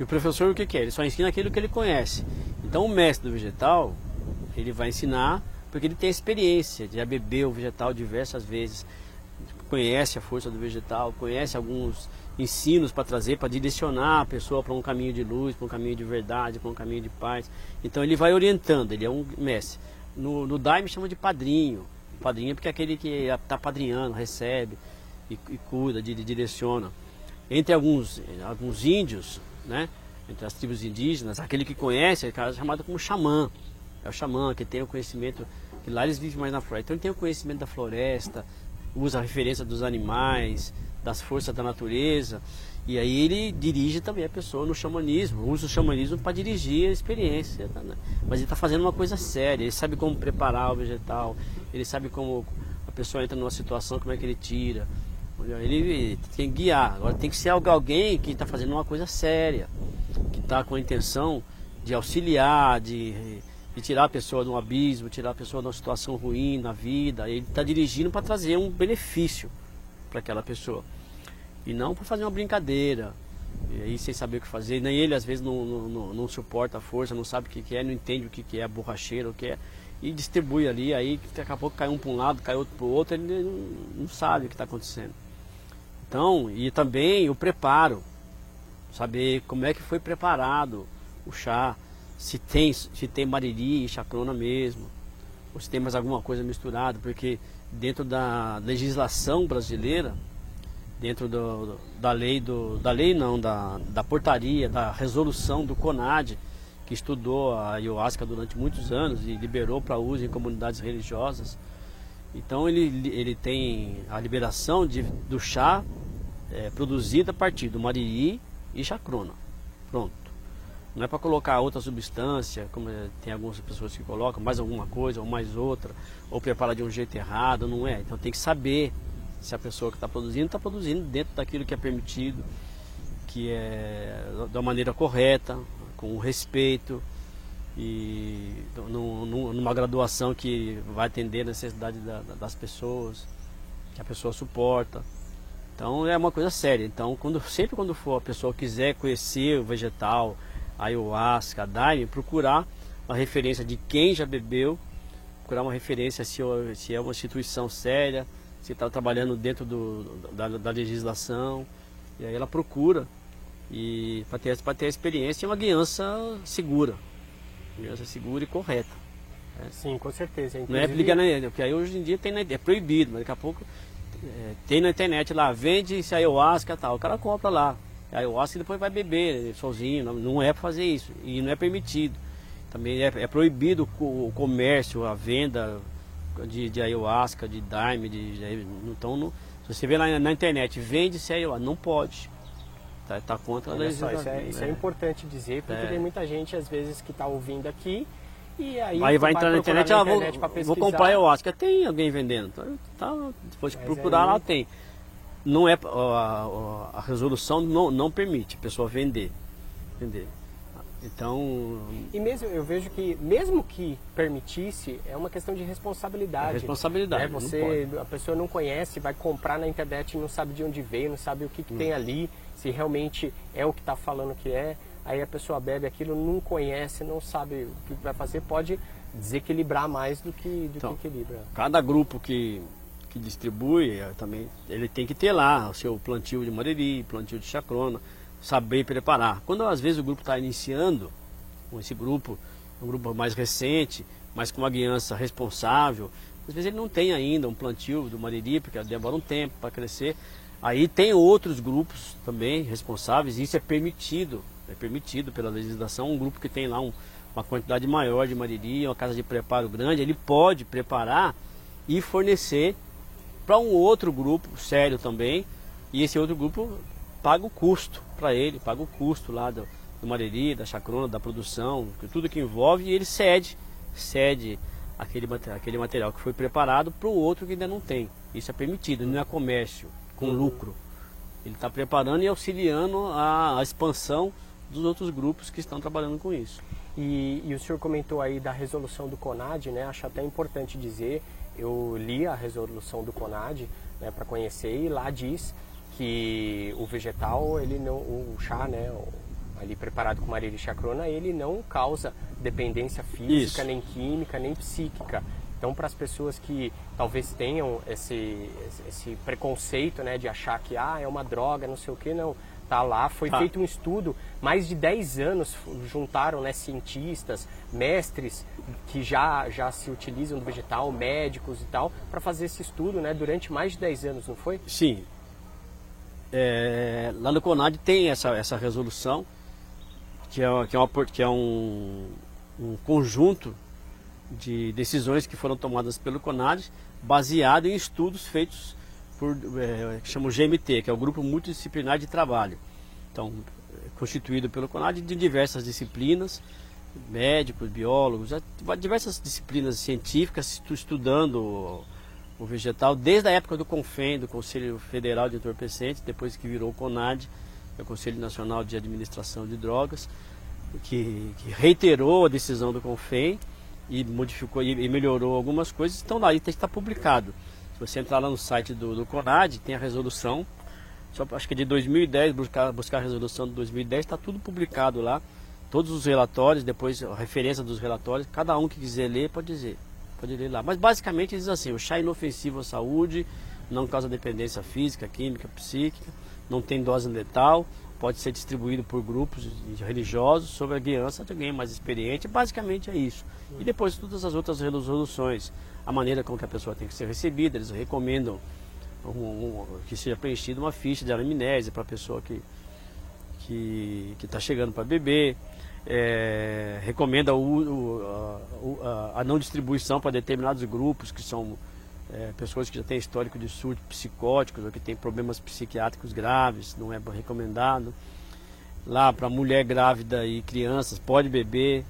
E o professor o que, que é? Ele só ensina aquilo que ele conhece. Então o mestre do vegetal, ele vai ensinar porque ele tem experiência já beber o vegetal diversas vezes conhece a força do vegetal, conhece alguns ensinos para trazer, para direcionar a pessoa para um caminho de luz, para um caminho de verdade, para um caminho de paz. Então ele vai orientando, ele é um mestre. No, no Daime chama de padrinho. Padrinho é porque é aquele que está padrinhando, recebe. e, e cuida, de, de, direciona. Entre alguns, alguns índios, né? entre as tribos indígenas, aquele que conhece é chamado como xamã. É o xamã que tem o conhecimento, que lá eles vivem mais na floresta. Então ele tem o conhecimento da floresta, usa a referência dos animais, das forças da natureza. E aí ele dirige também a pessoa no xamanismo, usa o xamanismo para dirigir a experiência. Tá, né? Mas ele está fazendo uma coisa séria, ele sabe como preparar o vegetal, ele sabe como a pessoa entra numa situação, como é que ele tira. Ele tem que guiar. Agora tem que ser alguém que está fazendo uma coisa séria, que está com a intenção de auxiliar, de, de, tirar a pessoa de um abismo, tirar a pessoa de uma situação ruim na vida. Ele está dirigindo para trazer um benefício para aquela pessoa. E não para fazer uma brincadeira. E aí sem saber o que fazer. Nem ele às vezes não, não, não suporta a força, não sabe o que, que é, não entende o que, que é, borracheiro, o que é. E distribui ali, aí daqui a pouco cai um para um lado, cai outro para o outro, ele não, não sabe o que está acontecendo. Então, e também o preparo. Saber como é que foi preparado o chá, se tem, se tem mariri e chacrona mesmo, ou se tem mais alguma coisa misturada, porque dentro da legislação brasileira, dentro do, da lei do, da lei não, da, da portaria, da resolução do CONAD, que estudou a ayahuasca durante muitos anos e liberou para uso em comunidades religiosas. Então ele, ele tem a liberação de, do chá é, produzido a partir do mariri e chacrona. Pronto. Não é para colocar outra substância, como é, tem algumas pessoas que colocam, mais alguma coisa ou mais outra, ou prepara de um jeito errado, não é. Então tem que saber se a pessoa que está produzindo está produzindo dentro daquilo que é permitido, que é da maneira correta, com respeito e numa graduação que vai atender a necessidade das pessoas, que a pessoa suporta. Então é uma coisa séria. Então quando, sempre quando for a pessoa quiser conhecer o vegetal, ayahuasca, daime, procurar uma referência de quem já bebeu, procurar uma referência se, se é uma instituição séria, se está trabalhando dentro do, da, da, legislação. E aí ela procura e para ter, ter a experiência é uma guiança segura. Guiança segura e correta. É. Sim, com certeza. Inclusive... Não é ligar na porque aí hoje em dia tem na, é proibido, mas daqui a pouco é, tem na internet lá, vende se ayahuasca e tal. O cara compra lá. A ayahuasca e depois vai beber sozinho. Não, não é para fazer isso. E não é permitido. Também é, é proibido o, o comércio, a venda de, de ayahuasca, de daime, de, de então no, se você vê lá na, na internet, vende-se ayahuasca, não pode. Tá, tá contra a legislação. Isso, é, isso é, importante dizer, porque é. tem muita gente às vezes que está ouvindo aqui e aí, aí vai entrar na internet, na internet ah, vou, vou comprar ayahuasca. Tem alguém vendendo. Tá, depois de procurar aí... lá tem. Não é a, a, a, resolução não, não permite a pessoa vender. Vender. Então. E mesmo eu vejo que, mesmo que permitisse, é uma questão de responsabilidade. É responsabilidade. É, você, a pessoa não conhece, vai comprar na internet, não sabe de onde veio, não sabe o que, que hum. tem ali, se realmente é o que está falando que é. Aí a pessoa bebe aquilo, não conhece, não sabe o que vai fazer, pode desequilibrar mais do que, do então, que equilibra. Cada grupo que, que distribui também, ele tem que ter lá o seu plantio de mariri, plantio de chacrona saber preparar. Quando às vezes o grupo está iniciando, com esse grupo, um grupo mais recente, mas com uma guiança responsável, às vezes ele não tem ainda um plantio do mariri, porque demora um tempo para crescer. Aí tem outros grupos também responsáveis, e isso é permitido, é permitido pela legislação, um grupo que tem lá um, uma quantidade maior de mariri, uma casa de preparo grande, ele pode preparar e fornecer para um outro grupo sério também, e esse outro grupo paga o custo para ele, paga o custo lá do, do mariri, da chacrona, da produção, tudo que envolve, e ele cede, cede aquele, aquele material que foi preparado para o outro que ainda não tem. Isso é permitido, não é comércio com lucro. Ele está preparando e auxiliando a, a, expansão dos outros grupos que estão trabalhando com isso. E, e o senhor comentou aí da resolução do CONAD, né? Acho até importante dizer, eu li a resolução do CONAD né, para conhecer e lá diz que o vegetal, ele não, o chá, né, ali preparado com mariri chacrona, ele não causa dependência física, Isso. nem química, nem psíquica. Então, para as pessoas que talvez tenham esse, esse preconceito, né, de achar que ah, é uma droga, não sei o que, não. Tá lá, foi tá. feito um estudo, mais de 10 anos juntaram né, cientistas, mestres que já, já se utilizam do vegetal, médicos e tal, para fazer esse estudo né, durante mais de 10 anos, não foi? Sim, é, lá no CONAD tem essa, essa resolução, que é, que é, uma, que é um, um conjunto de decisões que foram tomadas pelo CONAD, baseado em estudos feitos por, é, que chama o GMT, que é o Grupo Multidisciplinar de Trabalho. Então, constituído pelo CONAD de diversas disciplinas, médicos, biólogos, diversas disciplinas científicas estudando o vegetal desde a época do CONFEN, do Conselho Federal de Entorpecentes, depois que virou o CONAD, é o Conselho Nacional de Administração de Drogas, que, que reiterou a decisão do CONFEN e modificou e melhorou algumas coisas, então lá está publicado. Se você entrar lá no site do, do CONAD, tem a resolução, só, acho que é de 2010, buscar, buscar a resolução de 2010, está tudo publicado lá, todos os relatórios, depois a referência dos relatórios, cada um que quiser ler pode dizer. Pode ler lá. Mas basicamente diz assim, o chá é inofensivo à saúde, não causa dependência física, química, psíquica, não tem dose letal, pode ser distribuído por grupos religiosos sob a guiança de alguém mais experiente. Basicamente é isso. E depois todas as outras resoluções, a maneira com que a pessoa tem que ser recebida, eles recomendam um, um, que seja preenchida uma ficha de anamnese para a pessoa que que está chegando para beber é, recomenda o, o, a, a, não distribuição para determinados grupos que são é, pessoas que já têm histórico de surtos psicóticos ou que têm problemas psiquiátricos graves, não é recomendado. Lá para mulher grávida e crianças, pode beber,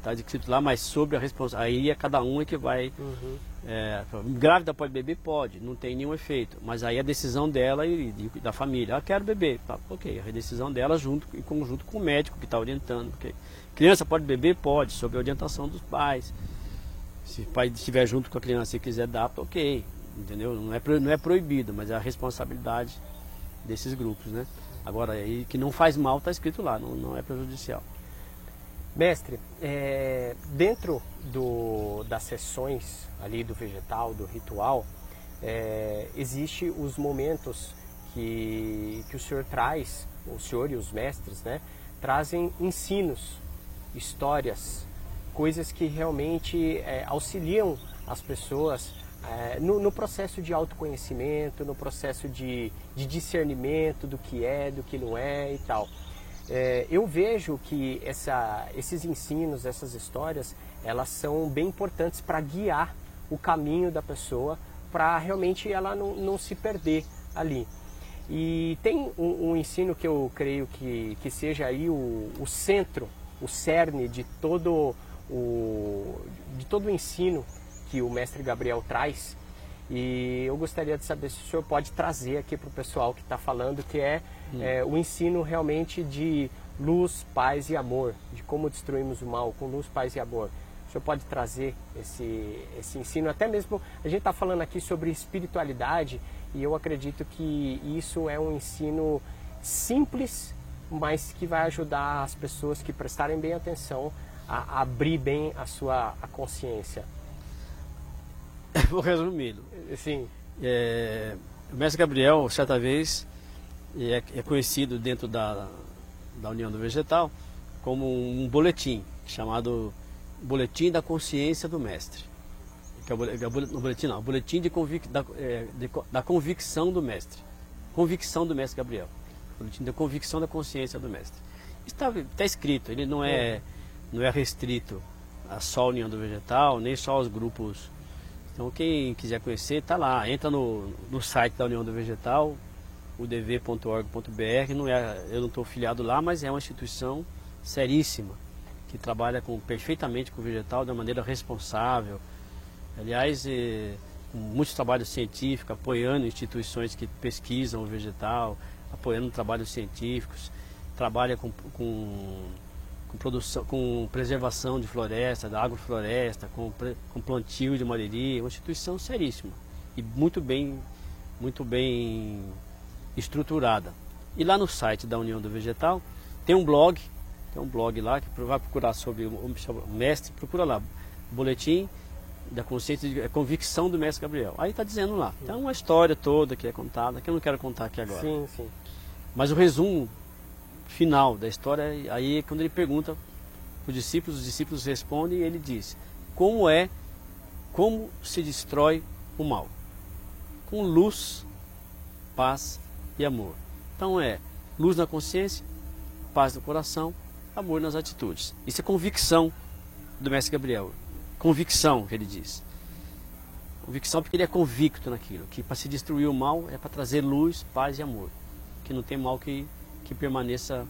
está escrito lá, mas sobre a responsabilidade. Aí é cada um é que vai. Uhum. É, grávida pode beber? Pode, não tem nenhum efeito. Mas aí é a decisão dela e, e da família. Ah, quero beber. Tá, ok, a decisão dela junto, em conjunto com o médico que está orientando. Okay. Criança pode beber? Pode, sob a orientação dos pais. Se o pai estiver junto com a criança e quiser dar, ok. Entendeu? Não é, não é proibido, mas é a responsabilidade desses grupos, né? Agora, aí que não faz mal está escrito lá, não, não é prejudicial. Mestre, é, dentro do, das sessões ali do vegetal, do ritual, é, existe os momentos que, que o senhor traz, o senhor e os mestres, né, trazem ensinos, histórias, coisas que realmente é, auxiliam as pessoas é, no, no, processo de autoconhecimento, no processo de, de discernimento do que é, do que não é e tal. É, eu vejo que essa, esses ensinos, essas histórias, elas são bem importantes para guiar o caminho da pessoa, para realmente ela não, não, se perder ali. E tem um, um, ensino que eu creio que, que seja aí o, o centro, o cerne de todo o, de todo o ensino que o mestre Gabriel traz. E eu gostaria de saber se o senhor pode trazer aqui para o pessoal que está falando, que é hum. é, o ensino realmente de luz, paz e amor, de como destruímos o mal com luz, paz e amor. O senhor pode trazer esse, esse ensino, até mesmo a gente está falando aqui sobre espiritualidade e eu acredito que isso é um ensino simples, mas que vai ajudar as pessoas que prestarem bem atenção a abrir bem a sua a consciência. Vou resumindo. Sim. É, o mestre Gabriel, certa vez, é, é, conhecido dentro da, da União do Vegetal como um boletim chamado Boletim da Consciência do Mestre. Que é o, é boletim não, o boletim de, convic, da, é, de, da convicção do mestre. Convicção do mestre Gabriel. Boletim da convicção da consciência do mestre. Está, está escrito, ele não é, não é restrito a só a União do Vegetal, nem só aos grupos então quem quiser conhecer, está lá. Entra no, no site da União do Vegetal, udv.org.br. Não é, eu não estou filiado lá, mas é uma instituição seríssima que trabalha com, perfeitamente com o vegetal de uma maneira responsável. Aliás, é, muitos trabalhos científicos, apoiando instituições que pesquisam o vegetal, apoiando trabalhos científicos, trabalha com, com com, produção, com preservação de floresta, da agrofloresta, com, com plantio de madeiria, uma instituição seríssima e muito bem, muito bem estruturada. E lá no site da União do Vegetal tem um blog, tem um blog lá que vai procurar sobre o mestre, procura lá, boletim da consciência de convicção do mestre Gabriel. Aí está dizendo lá. Então uma história toda que é contada, que eu não quero contar aqui agora. Sim, sim. Mas o resumo final da história, aí quando ele pergunta para os discípulos, os discípulos respondem e ele diz: Como é, como se destrói o mal? Com luz, paz e amor. Então é luz na consciência, paz no coração, amor nas atitudes. Isso é convicção do mestre Gabriel. Convicção, que ele diz. Convicção porque ele é convicto naquilo, que para se destruir o mal é para trazer luz, paz e amor. Que não tem mal que, que permaneça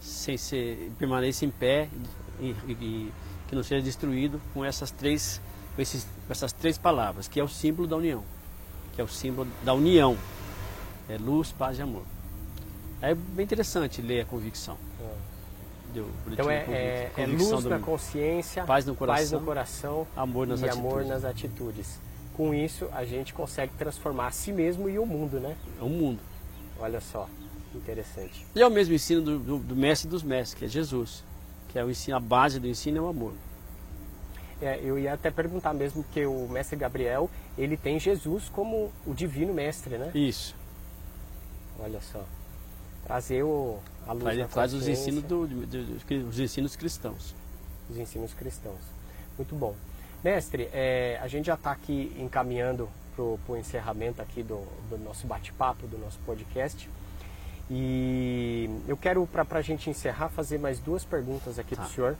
sem ser permaneça em pé e, e, que não seja destruído com essas três com, esses, com essas três palavras, que é o símbolo da união, que é o símbolo da união, é luz, paz e amor. É bem interessante ler a convicção. Deu, então é, é, é luz na consciência, paz no coração, paz no coração amor nas e atitudes. amor nas atitudes. Com isso, a gente consegue transformar a si mesmo e o mundo, né? É o mundo. Olha só, interessante. E é o mesmo ensino do, do, do mestre dos mestres, que é Jesus, que é o ensino, a base do ensino é o amor. É, eu ia até perguntar mesmo que o mestre Gabriel, ele tem Jesus como o divino mestre, né? Isso. Olha só. Trazer o, a luz Ele traz os ensinos, do, do, do, os ensinos cristãos. Os ensinos cristãos. Muito bom. Mestre, é, a gente já está aqui encaminhando para o encerramento aqui do, do nosso bate-papo, do nosso podcast. E eu quero, para a gente encerrar, fazer mais duas perguntas aqui tá. para o senhor,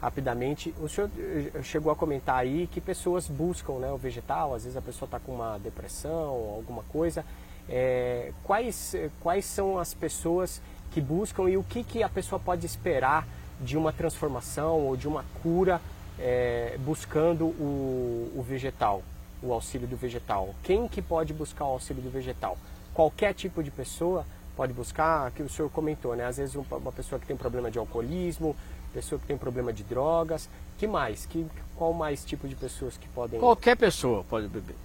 rapidamente. O senhor eh, chegou a comentar aí que pessoas buscam né, o vegetal, às vezes a pessoa está com uma depressão, alguma coisa. É, quais, quais são as pessoas que buscam e o que, que a pessoa pode esperar de uma transformação ou de uma cura é, buscando o, o vegetal, o auxílio do vegetal. Quem que pode buscar o auxílio do vegetal? Qualquer tipo de pessoa pode buscar, que o senhor comentou, né? Às vezes uma pessoa que tem problema de alcoolismo, pessoa que tem problema de drogas, que mais? Que, qual mais tipo de pessoas que podem... Qualquer pessoa pode beber.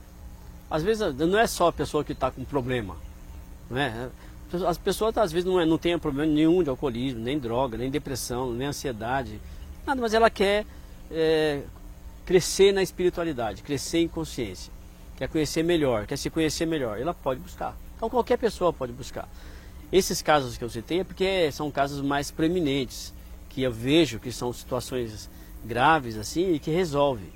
Às vezes não é só a pessoa que está com problema, né? As pessoas às vezes não, é, não tem problema nenhum de alcoolismo, nem droga, nem depressão, nem ansiedade, nada, mas ela quer é, crescer na espiritualidade, crescer em consciência, quer conhecer melhor, quer se conhecer melhor, ela pode buscar. Então qualquer pessoa pode buscar. Esses casos que eu citei é porque são casos mais preeminentes, que eu vejo que são situações graves assim e que resolve.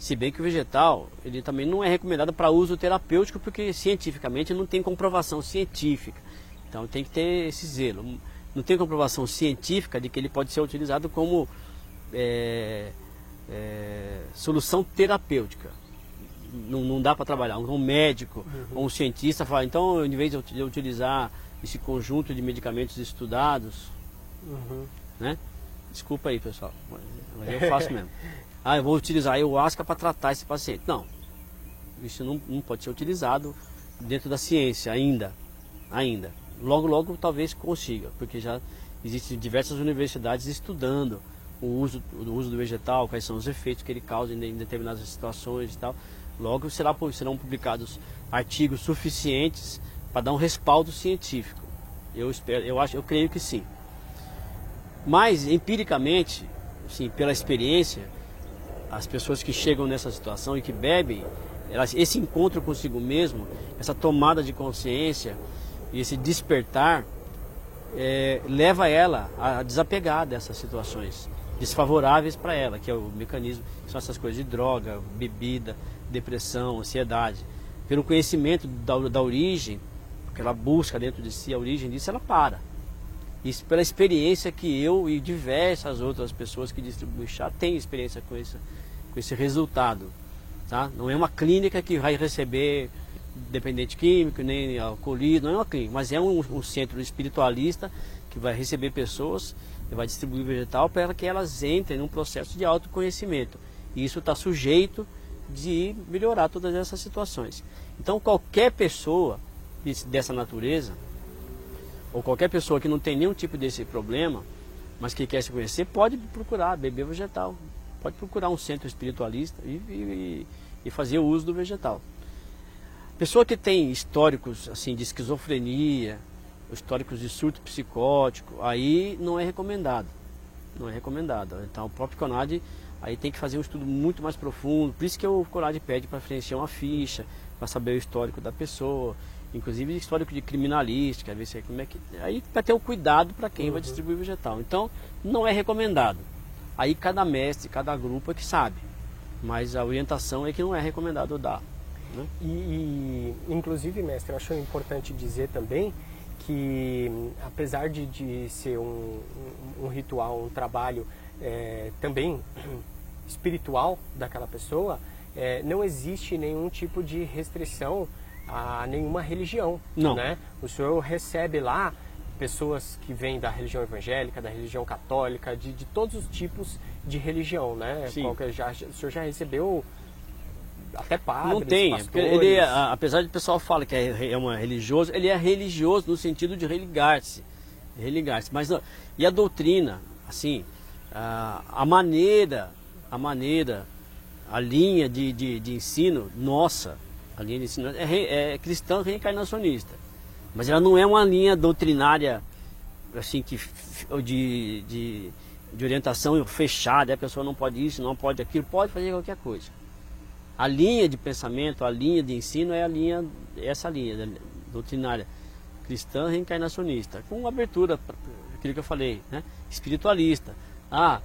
Se bem que o vegetal, ele também não é recomendado para uso terapêutico porque cientificamente não tem comprovação científica. Então tem que ter esse zelo. Não tem comprovação científica de que ele pode ser utilizado como é, é, solução terapêutica. Não, não dá para trabalhar. Um médico uhum. ou um cientista fala, então, em vez de eu utilizar esse conjunto de medicamentos estudados, uhum. né? Desculpa aí, pessoal, mas eu faço mesmo. Ah, eu vou utilizar ayahuasca para tratar esse paciente. Não, isso não, não pode ser utilizado dentro da ciência ainda, ainda. Logo, logo talvez consiga, porque já existem diversas universidades estudando o uso, o uso do vegetal, quais são os efeitos que ele causa em determinadas situações e tal. Logo será, serão publicados artigos suficientes para dar um respaldo científico. Eu espero, eu acho, eu creio que sim. Mas empiricamente, sim, pela experiência, as pessoas que chegam nessa situação e que bebem, elas, esse encontro consigo mesmo, essa tomada de consciência e esse despertar é, leva ela a desapegar dessas situações desfavoráveis para ela, que é o mecanismo, são essas coisas de droga, bebida, depressão, ansiedade. Pelo conhecimento da, da origem, porque ela busca dentro de si a origem disso, ela para. Isso pela experiência que eu e diversas outras pessoas que distribuem chá têm experiência com esse, com esse resultado. Tá? Não é uma clínica que vai receber dependente químico, nem alcoolismo, não é uma clínica, mas é um, um centro espiritualista que vai receber pessoas vai distribuir vegetal para que elas entrem num processo de autoconhecimento. E isso está sujeito de melhorar todas essas situações. Então qualquer pessoa dessa natureza, ou qualquer pessoa que não tem nenhum tipo desse problema, mas que quer se conhecer, pode procurar beber vegetal. Pode procurar um centro espiritualista e, e, e fazer o uso do vegetal. Pessoa que tem históricos assim de esquizofrenia, históricos de surto psicótico, aí não é recomendado. Não é recomendado. Então o próprio CONAD aí tem que fazer um estudo muito mais profundo. Por isso que o CONAD pede para preencher uma ficha, para saber o histórico da pessoa, inclusive histórico de criminalística, ver se é como é que. Aí para ter o um cuidado para quem uhum. vai distribuir vegetal. Então não é recomendado. Aí cada mestre, cada grupo é que sabe. Mas a orientação é que não é recomendado dar. Né? E, e, inclusive, mestre, eu acho importante dizer também que, apesar de, de ser um, um, um ritual, um trabalho é, também espiritual daquela pessoa, é, não existe nenhum tipo de restrição a nenhuma religião. Não. Né? O senhor recebe lá pessoas que vêm da religião evangélica, da religião católica, de, de todos os tipos de religião, né? Sim. Qualquer, já, o senhor já recebeu até padres, Não tem, pastores. porque ele, é, apesar de o pessoal fala que é, é uma religioso, ele é religioso no sentido de religar-se, religar-se. Mas e a doutrina, assim, a, a maneira, a maneira, a linha de, de, de ensino nossa, a linha de ensino é, é cristã reencarnacionista, mas ela não é uma linha doutrinária assim que de, de, de orientação fechada, a pessoa não pode isso, não pode aquilo, pode fazer qualquer coisa. A linha de pensamento, a linha de ensino é a linha, essa linha né, doutrinária cristã reencarnacionista, com abertura aquilo que eu falei, né? espiritualista. Ah,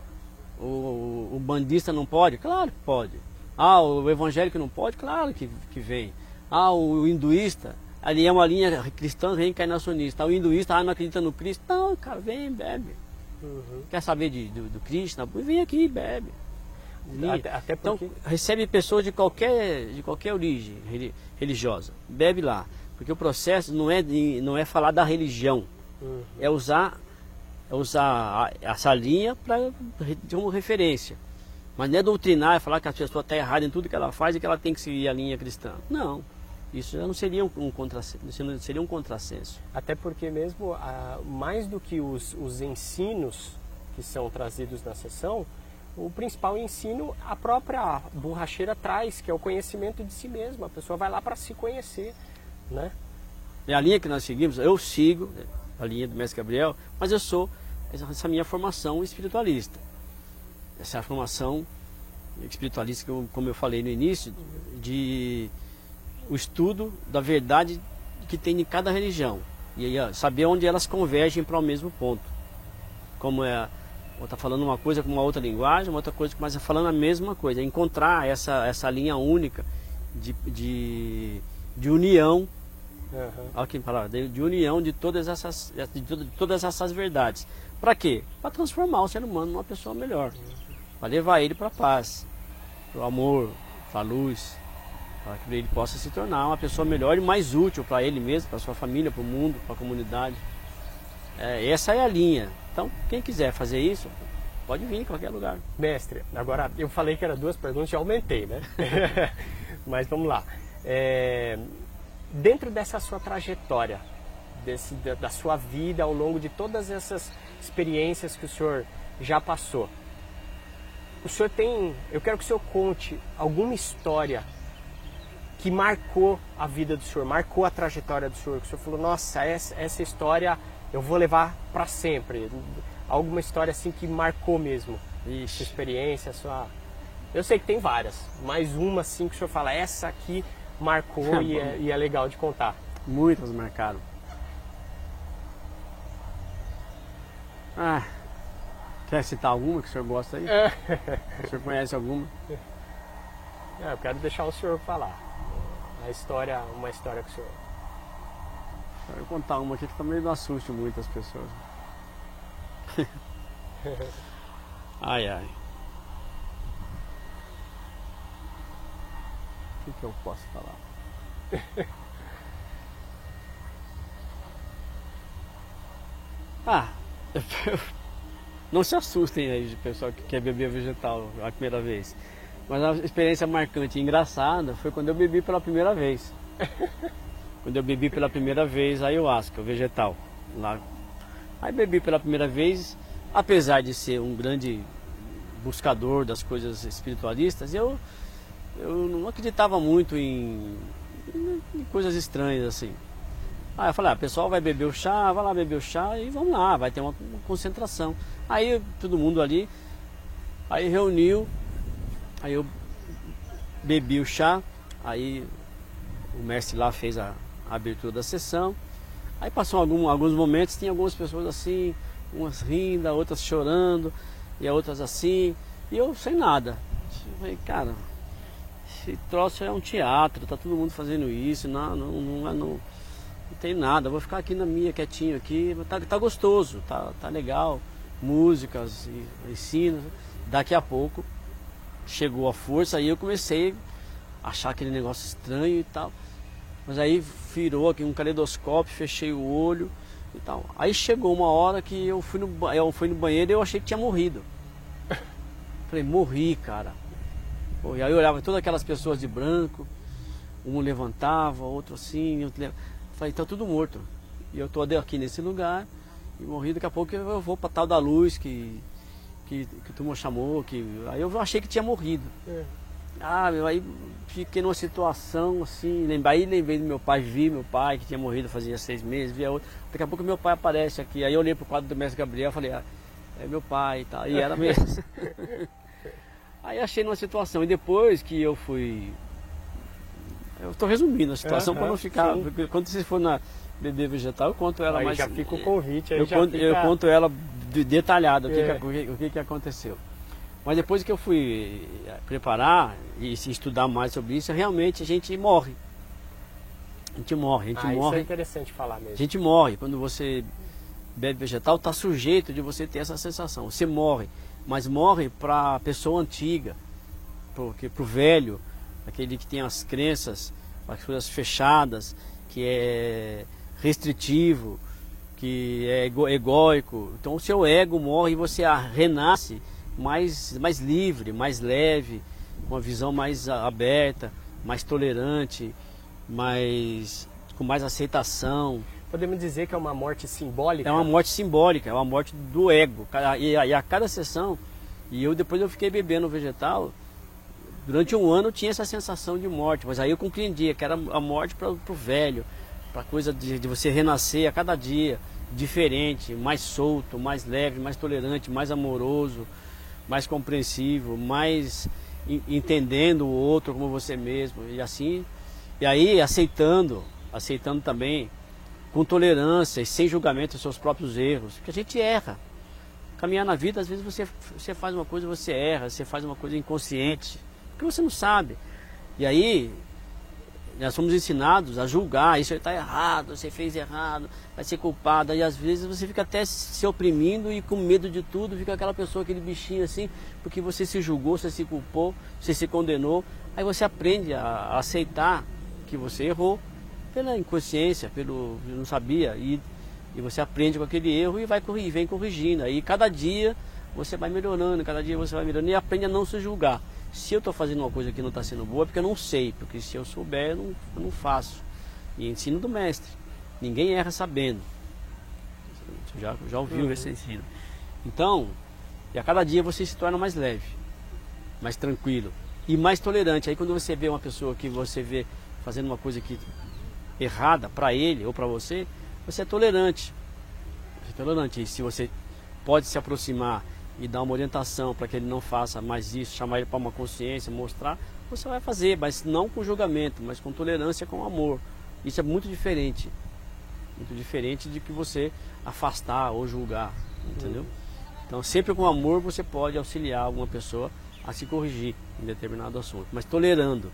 o, o bandista não pode? Claro que pode. Ah, o evangélico não pode? Claro que, que vem. Ah, o hinduísta, ali é uma linha cristã reencarnacionista. O hinduísta, ah, não acredita no Cristo? Não, cara, vem, bebe. Uhum. Quer saber de, do, do Krishna? Vem aqui, bebe. Até, até Então, porque... recebe pessoas de qualquer, de qualquer origem reli- religiosa. Bebe lá. Porque o processo não é, de, não é falar da religião, Uhum. é usar, é usar a- essa linha pra, como referência. Mas não é doutrinar, é falar que a pessoa está errada em tudo que ela faz e que ela tem que seguir a linha cristã. Não. Isso já não seria um, um contrassenso. Seria um contrassenso. Até porque mesmo, ah, mais do que os, os ensinos que são trazidos na sessão, o principal ensino a própria borracheira traz, que é o conhecimento de si mesma. A pessoa vai lá para se conhecer, né? É a linha que nós seguimos, eu sigo a linha do Mestre Gabriel, mas eu sou essa, minha formação espiritualista. Essa formação espiritualista, como eu falei no início, de o estudo da verdade que tem em cada religião. E aí, saber onde elas convergem para o mesmo ponto. Como é, ou tá falando uma coisa com uma outra linguagem, uma outra coisa, mas falando a mesma coisa. Encontrar essa, essa linha única de, de, de união Aham. Olha que palavra, de, de união de todas essas, de, de todas essas verdades. Para quê? Para transformar o ser humano numa pessoa melhor. Para levar ele para a paz, para o amor, para a luz. Para que ele possa se tornar uma pessoa melhor e mais útil para ele mesmo, para sua família, para o mundo, para a comunidade. É, essa é a linha. Então, quem quiser fazer isso, pode vir em qualquer lugar. Mestre, agora eu falei que era duas perguntas, já aumentei, né? Mas vamos lá. É, dentro dessa sua trajetória, desse, da, da sua vida ao longo de todas essas experiências que o senhor já passou, o senhor tem. Eu quero que o senhor conte alguma história que marcou a vida do senhor, marcou a trajetória do senhor, que o senhor falou, nossa, essa, essa história eu vou levar para sempre. Alguma história assim que marcou mesmo sua Ixi. experiência, sua. Eu sei que tem várias, mas uma assim que o senhor fala, essa aqui marcou e, é, e é legal de contar. Muitas marcaram. Ah, quer citar alguma que o senhor gosta aí? O senhor conhece alguma? É, eu quero deixar o senhor falar. A história, uma história que o senhor. Eu vou contar uma aqui que também não assuste muito as pessoas. ai ai. O que, que eu posso falar? ah, não se assustem aí de pessoal que quer beber vegetal a primeira vez. Mas a experiência marcante e engraçada foi quando eu bebi pela primeira vez. Quando eu bebi pela primeira vez a ayahuasca, o vegetal. Lá. Aí bebi pela primeira vez, apesar de ser um grande buscador das coisas espiritualistas, eu, eu não acreditava muito em, em coisas estranhas assim. Aí eu falei, ah, pessoal vai beber o chá, vai lá beber o chá e vamos lá, vai ter uma concentração. Aí todo mundo ali, aí reuniu, aí eu bebi o chá, aí o mestre lá fez a, abertura da sessão. Aí passou algum, alguns momentos, tinha algumas pessoas assim, umas rindo, outras chorando, e outras assim, e eu sem nada. Eu falei, cara, esse troço é um teatro, tá todo mundo fazendo isso, não, não, não, não, Não tem nada, vou ficar aqui na minha, quietinho aqui, tá, tá gostoso, tá, tá legal, músicas, ensino. Daqui a pouco chegou a força, aí eu comecei a achar aquele negócio estranho e tal. Mas aí virou aqui um caleidoscópio, fechei o olho e tal. Aí chegou uma hora que eu fui no, eu fui no banheiro e eu achei que tinha morrido. Falei, morri, cara. Pô, e aí eu olhava todas aquelas pessoas de branco, um levantava, outro assim, outro levantava. Falei, tá tudo morto. E eu tô aqui nesse lugar e morri, daqui a pouco eu vou pra tal da luz que, que, que o turma chamou, que. Aí eu achei que tinha morrido. É. Ah, meu, aí fiquei numa situação assim, lembrei, aí lembrei do meu pai, vi meu pai que tinha morrido fazia seis meses, vi a outra. Daqui a pouco meu pai aparece aqui, aí eu olhei pro quadro do mestre Gabriel e falei, ah, é meu pai e tal, e era mesmo. aí achei numa situação, e depois que eu fui. Eu estou resumindo a situação para não ficar. Quando você for na bebê vegetal, eu conto ela aí mais. Já fica o convite, aí eu, já conto, fica... eu conto ela detalhada, é. o, que, é. que, o que, que aconteceu. Mas depois que eu fui eh, preparar e se estudar mais sobre isso, realmente a gente morre. A gente morre, a gente ah, morre. Isso é interessante falar mesmo. A gente morre. Quando você bebe vegetal, está sujeito de você ter essa sensação. Você morre, mas morre para a pessoa antiga, para o velho, aquele que tem as crenças, as coisas fechadas, que é restritivo, que é egóico. Então o seu ego morre e você renasce mais, mais livre, mais leve, uma visão mais aberta, mais tolerante, mais com mais aceitação. Podemos dizer que é uma morte simbólica? É uma morte simbólica, é uma morte do ego. E a, e a cada sessão, e eu depois eu fiquei bebendo vegetal, durante um ano eu tinha essa sensação de morte, mas aí eu compreendia que era a morte para o velho, para coisa de, de você renascer a cada dia, diferente, mais solto, mais leve, mais tolerante, mais amoroso, mais compreensivo, mais entendendo o outro como você mesmo e assim e aí aceitando, aceitando também com tolerância e sem julgamento os seus próprios erros, porque a gente erra. Caminhar na vida, às vezes você, você faz uma coisa, você erra, você faz uma coisa inconsciente, porque você não sabe. E aí nós somos ensinados a julgar, isso está errado, você fez errado, vai ser culpado. E às vezes você fica até se oprimindo e com medo de tudo, fica aquela pessoa, aquele bichinho assim, porque você se julgou, você se culpou, você se condenou. Aí você aprende a aceitar que você errou pela inconsciência, pelo não sabia, e, e você aprende com aquele erro e vai corrigir, vem corrigindo. Aí cada dia você vai melhorando, cada dia você vai melhorando e aprende a não se julgar. Se eu estou fazendo uma coisa que não está sendo boa, é porque eu não sei, porque se eu souber, eu não, eu não faço. E ensino do mestre. Ninguém erra sabendo. Você já, já ouviu uhum. esse ensino. Então, e a cada dia você se torna mais leve, mais tranquilo e mais tolerante. Aí quando você vê uma pessoa que você vê fazendo uma coisa que errada para ele ou para você, você é tolerante. Você é tolerante. E se você pode se aproximar e dar uma orientação para que ele não faça mais isso, chamar ele para uma consciência, mostrar, você vai fazer, mas não com julgamento, mas com tolerância, com amor. Isso é muito diferente. Muito diferente de que você afastar ou julgar, entendeu? Então, sempre com amor você pode auxiliar alguma pessoa a se corrigir em determinado assunto, mas tolerando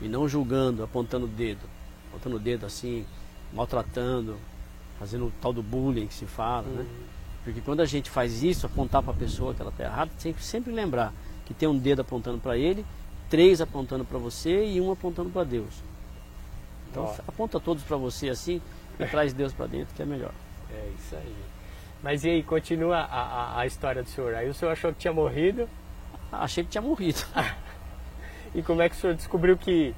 e não julgando, apontando o dedo, apontando o dedo assim, maltratando, fazendo o tal do bullying que se fala, né? uhum. né? Porque quando a gente faz isso, apontar para a pessoa que ela está errada, tem que sempre lembrar que tem um dedo apontando para ele, três apontando para você e um apontando para Deus. Então Ó. aponta todos para você assim e traz Deus para dentro, que é melhor. É isso aí. Mas e aí, continua a, a, a, história do senhor. Aí o senhor achou que tinha morrido? Achei que tinha morrido. e como é que o senhor descobriu que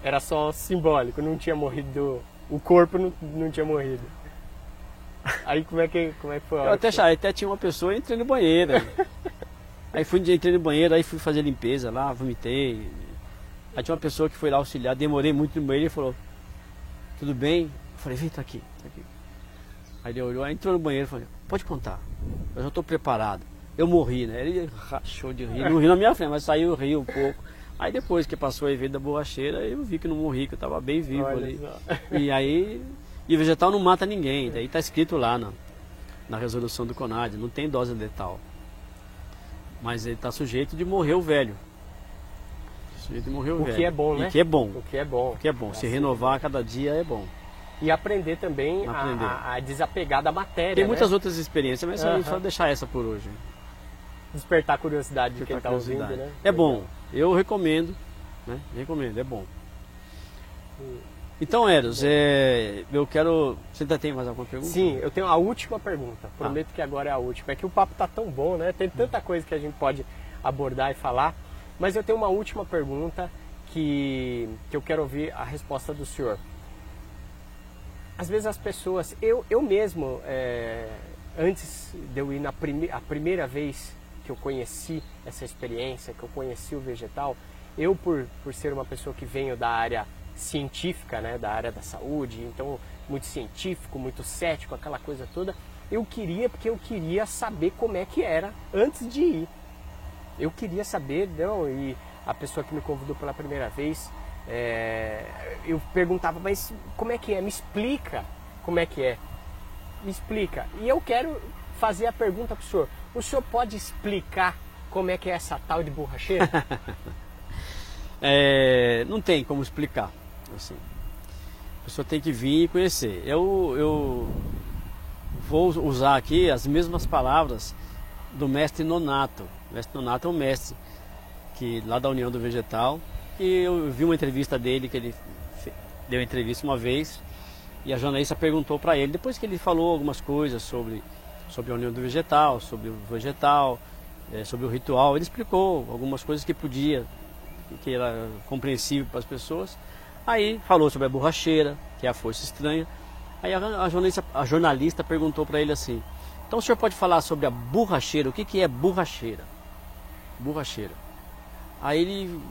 era só simbólico, não tinha morrido, o corpo não, não tinha morrido? Aí como é que, como é que foi? Eu até, achava, até tinha uma pessoa, entrei no banheiro. aí fui, entrei no banheiro, aí fui fazer limpeza lá, vomitei. Aí tinha uma pessoa que foi lá auxiliar, demorei muito no banheiro e falou, tudo bem? Eu falei, vem, tá aqui, tá aqui. Aí ele olhou, aí entrou no banheiro e falou, pode contar, eu já estou preparado. Eu morri, né? Ele rachou de rir, não riu na minha frente, mas saiu, riu um pouco. Aí depois que passou a evento da borracheira, eu vi que não morri, que eu estava bem vivo Olha ali. Só. E aí e o vegetal não mata ninguém, daí está escrito lá na, na resolução do CONAD, não tem dose letal. Mas ele está sujeito de morrer o velho. Sujeito de morrer o, o velho. que é bom, né? E que é bom. O que é bom. O que é bom. Se renovar a cada dia é bom. e aprender também a- Aprender. A, a desapegar da matéria. Tem né? muitas outras experiências, mas a gente Aham. vai deixar essa por hoje. Despertar a curiosidade de quem está ouvindo, né? É bom, eu recomendo, né? Recomendo, é bom. Então, Eros, é, eu quero. Você ainda tem mais alguma pergunta? Sim, eu tenho a última pergunta. Prometo que agora é a última. É que o papo tá tão bom, né? Tem tanta coisa que a gente pode abordar e falar. Mas eu tenho uma última pergunta que, que eu quero ouvir a resposta do senhor. Às vezes as pessoas, eu, eu mesmo, é, antes de eu ir na prime, a primeira vez que eu conheci essa experiência, que eu conheci o vegetal, eu por, por ser uma pessoa que venho da área científica, né, da área da saúde, então muito científico, muito cético, aquela coisa toda, eu queria porque eu queria saber como é que era antes de ir. Eu queria saber, não, e a pessoa que me convidou pela primeira vez, é, eu perguntava, mas como é que é? Me explica como é que é. Me explica. E eu quero fazer a pergunta para o senhor. O senhor pode explicar como é que é essa tal de borracheira? É, não tem como explicar. Assim. A pessoa tem que vir e conhecer. Eu, eu vou usar aqui as mesmas palavras do mestre Nonato. O mestre Nonato é um mestre que lá da União do Vegetal. E eu vi uma entrevista dele que ele deu entrevista uma vez e a jornalista perguntou para ele depois que ele falou algumas coisas sobre sobre a União do Vegetal, sobre o vegetal, eh, sobre o ritual. Ele explicou algumas coisas que podia que era compreensível para as pessoas. Aí falou sobre a borracheira, que é a força estranha. Aí a, a jornalista, a jornalista perguntou para ele assim: Então o senhor pode falar sobre a borracheira? O que, que é borracheira? Borracheira. Aí ele.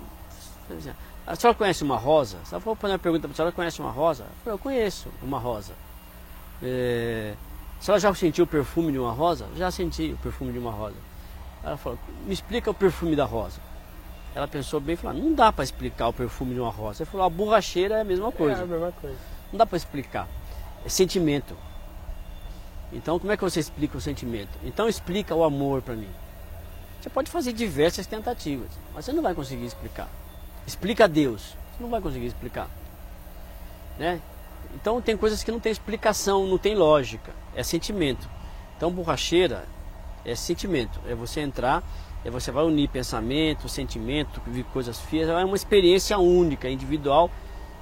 A senhora conhece uma rosa? Ela falou para uma pergunta: A senhora conhece uma rosa? Eu falei: Eu conheço uma rosa. É, a senhora já sentiu o perfume de uma rosa? Já senti o perfume de uma rosa. Ela falou: Me explica o perfume da rosa. Ela pensou bem e falou: Não dá para explicar o perfume de uma rosa. Ele falou: A borracheira é a mesma coisa. É a mesma coisa. Não dá para explicar. É sentimento. Então, como é que você explica o sentimento? Então, explica o amor para mim. Você pode fazer diversas tentativas, mas você não vai conseguir explicar. Explica Deus, você não vai conseguir explicar. Né? Então, tem coisas que não tem explicação, não tem lógica. É sentimento. Então, borracheira é sentimento. É você entrar, você vai unir pensamento, sentimento, ver coisas fias. É uma experiência única, individual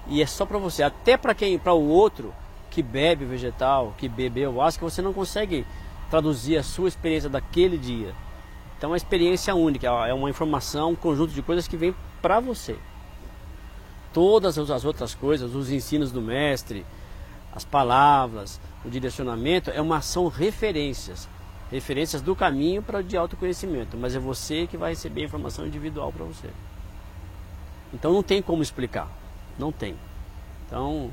e é só para você. Até para quem, para o outro que bebe vegetal, que bebeu o que você não consegue traduzir a sua experiência daquele dia. Então é uma experiência única, é uma informação, um conjunto de coisas que vem para você. Todas as outras coisas, os ensinos do mestre, as palavras, o direcionamento, é uma ação referências. Referências do caminho para de autoconhecimento, mas é você que vai receber a informação individual para você. Então não tem como explicar, não tem. Então,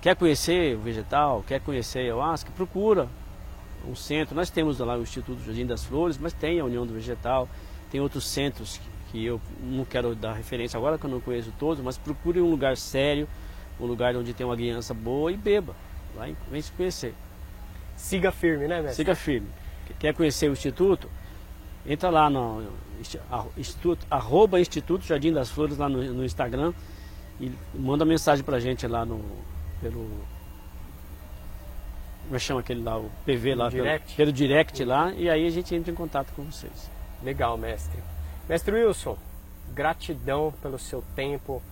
quer conhecer o vegetal, quer conhecer a ayahuasca, procura um centro. Nós temos lá o Instituto Jardim das Flores, mas tem a União do Vegetal, tem outros centros que, eu não quero dar referência agora, que eu não conheço todos, mas procure um lugar sério, um lugar onde tem uma guiança boa e beba. Vai, vem se conhecer. Siga firme, né, mestre? Siga firme. Quer conhecer o Instituto? Entra lá no instituto, arroba Instituto Jardim das Flores lá no, no Instagram e manda mensagem pra gente lá no pelo como é chama aquele lá, o PV lá, pelo- Direct? Pelo, direct lá, e aí a gente entra em contato com vocês. Legal, mestre. Mestre Wilson, gratidão pelo seu tempo,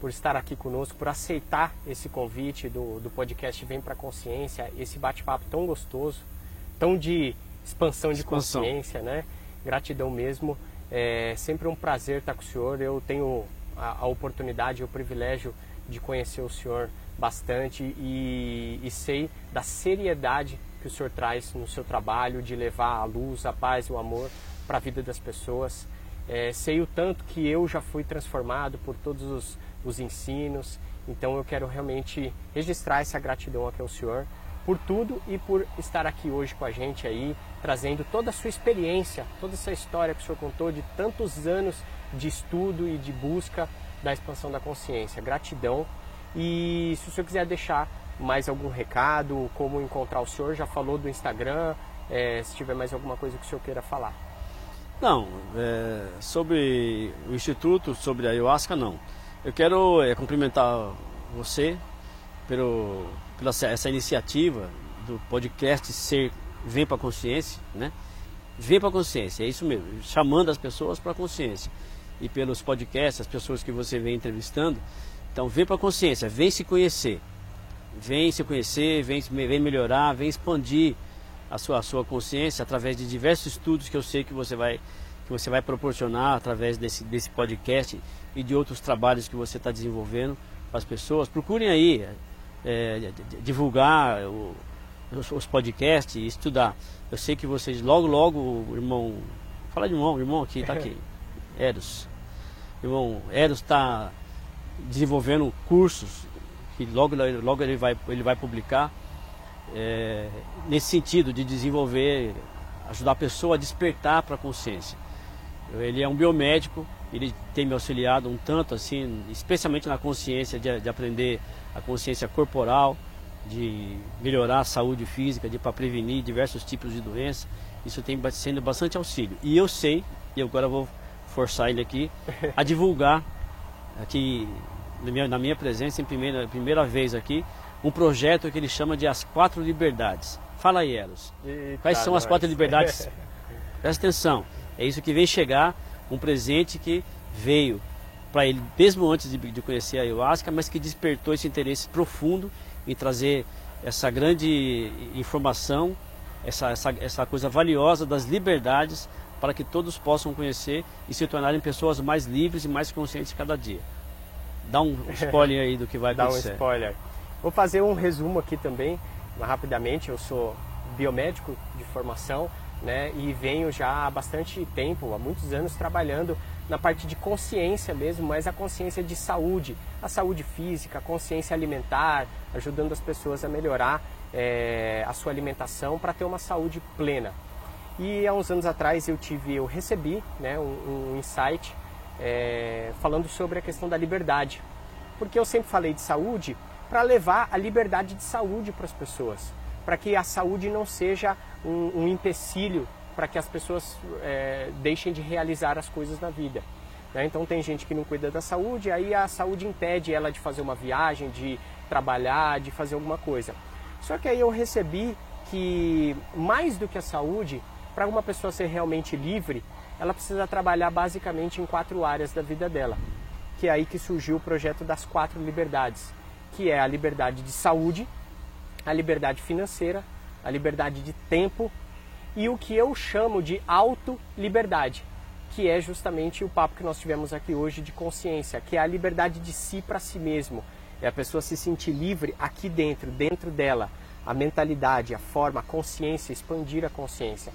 por estar aqui conosco, por aceitar esse convite do, do podcast Vem Pra Consciência, esse bate-papo tão gostoso, tão de expansão de Expansão. consciência, né? Gratidão mesmo. É sempre um prazer estar com o senhor. Eu tenho a, a oportunidade e o privilégio de conhecer o senhor bastante e, e sei da seriedade que o senhor traz no seu trabalho de levar a luz, a paz e o amor para a vida das pessoas. É, sei o tanto que eu já fui transformado por todos os, os ensinos, então eu quero realmente registrar essa gratidão aqui ao senhor por tudo e por estar aqui hoje com a gente aí, trazendo toda a sua experiência, toda essa história que o senhor contou de tantos anos de estudo e de busca da expansão da consciência. Gratidão. E se o senhor quiser deixar mais algum recado, como encontrar o senhor, já falou do Instagram, é, se tiver mais alguma coisa que o senhor queira falar. Não, é, sobre o Instituto, sobre a ayahuasca, não. Eu quero é, cumprimentar você pelo, pela essa iniciativa do podcast ser Vem para a Consciência, né? Vem para a consciência, é isso mesmo, chamando as pessoas para a consciência. E pelos podcasts, as pessoas que você vem entrevistando, então vem para a consciência, vem se conhecer. Vem se conhecer, vem, vem melhorar, vem expandir a sua, a sua consciência através de diversos estudos que eu sei que você vai, que você vai proporcionar através desse, desse podcast e de outros trabalhos que você está desenvolvendo para as pessoas. Procurem aí é, divulgar o, os, os podcasts e estudar. Eu sei que vocês logo, logo, irmão. Fala de irmão, irmão aqui, tá aqui. Eros. Irmão, Eros está desenvolvendo cursos que logo, logo ele, vai, ele vai publicar é, nesse sentido de desenvolver, ajudar a pessoa a despertar para a consciência. Ele é um biomédico, ele tem me auxiliado um tanto assim, especialmente na consciência de, de aprender a consciência corporal, de melhorar a saúde física, de para prevenir diversos tipos de doenças. Isso tem sendo bastante auxílio. E eu sei, e agora vou forçar ele aqui, a divulgar aqui na minha, na minha presença, em primeira, primeira vez aqui, um projeto que ele chama de As Quatro Liberdades. Fala aí, Elos. Eita Quais são as quatro liberdades? Presta atenção. É isso que vem chegar, um presente que veio para ele, mesmo antes de, de conhecer a ayahuasca, mas que despertou esse interesse profundo em trazer essa grande informação, essa, essa, essa coisa valiosa das liberdades para que todos possam conhecer e se tornarem pessoas mais livres e mais conscientes cada dia. Dá um spoiler aí do que vai acontecer. Dá um spoiler. Vou fazer um resumo aqui também, rapidamente. Eu sou biomédico de formação, né, e venho já há bastante tempo, há muitos anos trabalhando na parte de consciência mesmo, mas a consciência de saúde, a saúde física, a consciência alimentar, ajudando as pessoas a melhorar é, a sua alimentação para ter uma saúde plena. E há uns anos atrás eu tive, eu recebi né, um, um insight é, falando sobre a questão da liberdade, porque eu sempre falei de saúde para levar a liberdade de saúde para as pessoas, para que a saúde não seja um, um empecilho para que as pessoas é, deixem de realizar as coisas na vida. Né? Então tem gente que não cuida da saúde, aí a saúde impede ela de fazer uma viagem, de trabalhar, de fazer alguma coisa. Só que aí eu recebi que mais do que a saúde, para uma pessoa ser realmente livre, ela precisa trabalhar basicamente em quatro áreas da vida dela. Que é aí que surgiu o projeto das quatro liberdades, que é a liberdade de saúde, a liberdade financeira, a liberdade de tempo e o que eu chamo de auto-liberdade, que é justamente o papo que nós tivemos aqui hoje de consciência, que é a liberdade de si para si mesmo. É a pessoa se sentir livre aqui dentro, dentro dela, a mentalidade, a forma, a consciência, expandir a consciência.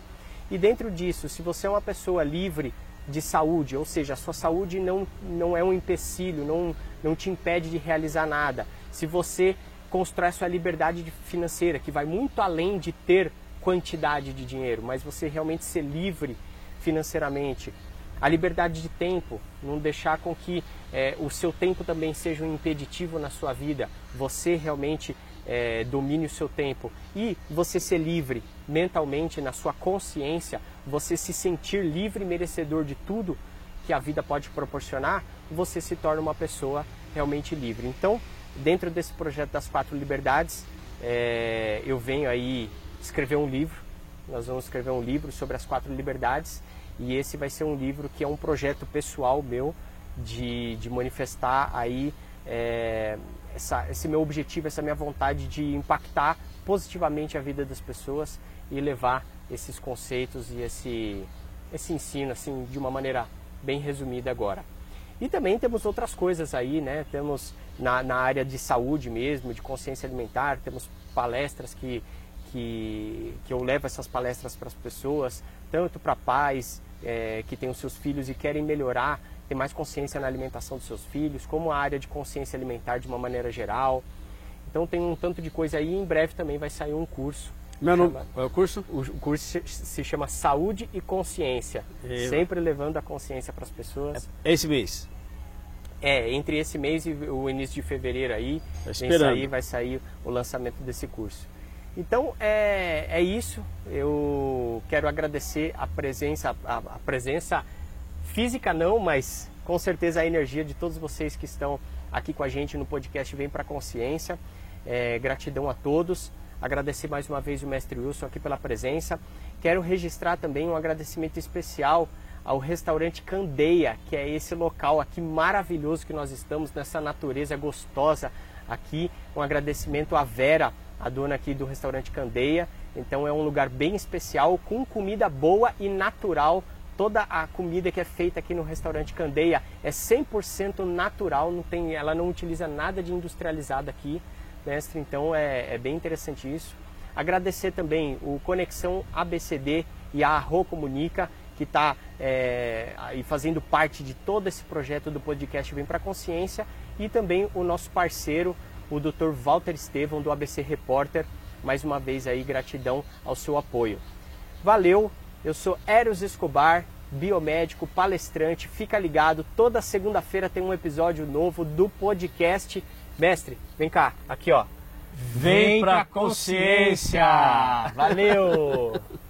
E dentro disso, se você é uma pessoa livre de saúde, ou seja, a sua saúde não, não é um empecilho, não, não te impede de realizar nada. Se você constrói a sua liberdade financeira, que vai muito além de ter quantidade de dinheiro, mas você realmente ser livre financeiramente. A liberdade de tempo, não deixar com que é, o seu tempo também seja um impeditivo na sua vida, você realmente é, domine o seu tempo e você ser livre mentalmente, na sua consciência, você se sentir livre e merecedor de tudo que a vida pode proporcionar, você se torna uma pessoa realmente livre. Então, dentro desse projeto das quatro liberdades, é, eu venho aí escrever um livro. Nós vamos escrever um livro sobre as quatro liberdades e esse vai ser um livro que é um projeto pessoal meu de, de manifestar aí é, essa, esse meu objetivo, essa minha vontade de impactar positivamente a vida das pessoas e levar esses conceitos e esse, esse ensino assim de uma maneira bem resumida agora. E também temos outras coisas aí, né? Temos na, na área de saúde mesmo, de consciência alimentar, temos palestras que que, que eu levo essas palestras para as pessoas, tanto para pais é, que têm os seus filhos e querem melhorar, ter mais consciência na alimentação dos seus filhos, como a área de consciência alimentar de uma maneira geral. Então tem um tanto de coisa aí, em breve também vai sair um curso. Meu nome, é o curso? O, o curso se, chama Saúde e Consciência, sempre levando a consciência para as pessoas. É esse mês? É, entre esse mês e o início de fevereiro aí, tá vem sair, vai sair o lançamento desse curso. Então é, é isso. Eu quero agradecer a presença, a, a presença física não, mas com certeza a energia de todos vocês que estão aqui com a gente no podcast Vem para Consciência. É, gratidão a todos. Agradecer mais uma vez o mestre Wilson aqui pela presença. Quero registrar também um agradecimento especial ao restaurante Candeia, que é esse local aqui maravilhoso que nós estamos, nessa natureza gostosa aqui. Um agradecimento à Vera, a dona aqui do restaurante Candeia. Então é um lugar bem especial, com comida boa e natural toda a comida que é feita aqui no restaurante Candeia é 100% natural, não tem, ela não utiliza nada de industrializado aqui, mestre, então é, é bem interessante isso. Agradecer também o Conexão ABCD e a Arro Comunica, que está é, fazendo parte de todo esse projeto do podcast Vem para Consciência, e também o nosso parceiro, o Dr. Walter Estevão, do ABC Repórter. Mais uma vez aí, gratidão ao seu apoio. Valeu, eu sou Eros Escobar, biomédico, palestrante. Fica ligado, toda segunda-feira tem um episódio novo do podcast. Mestre, vem cá, aqui ó. Vem pra consciência! Valeu!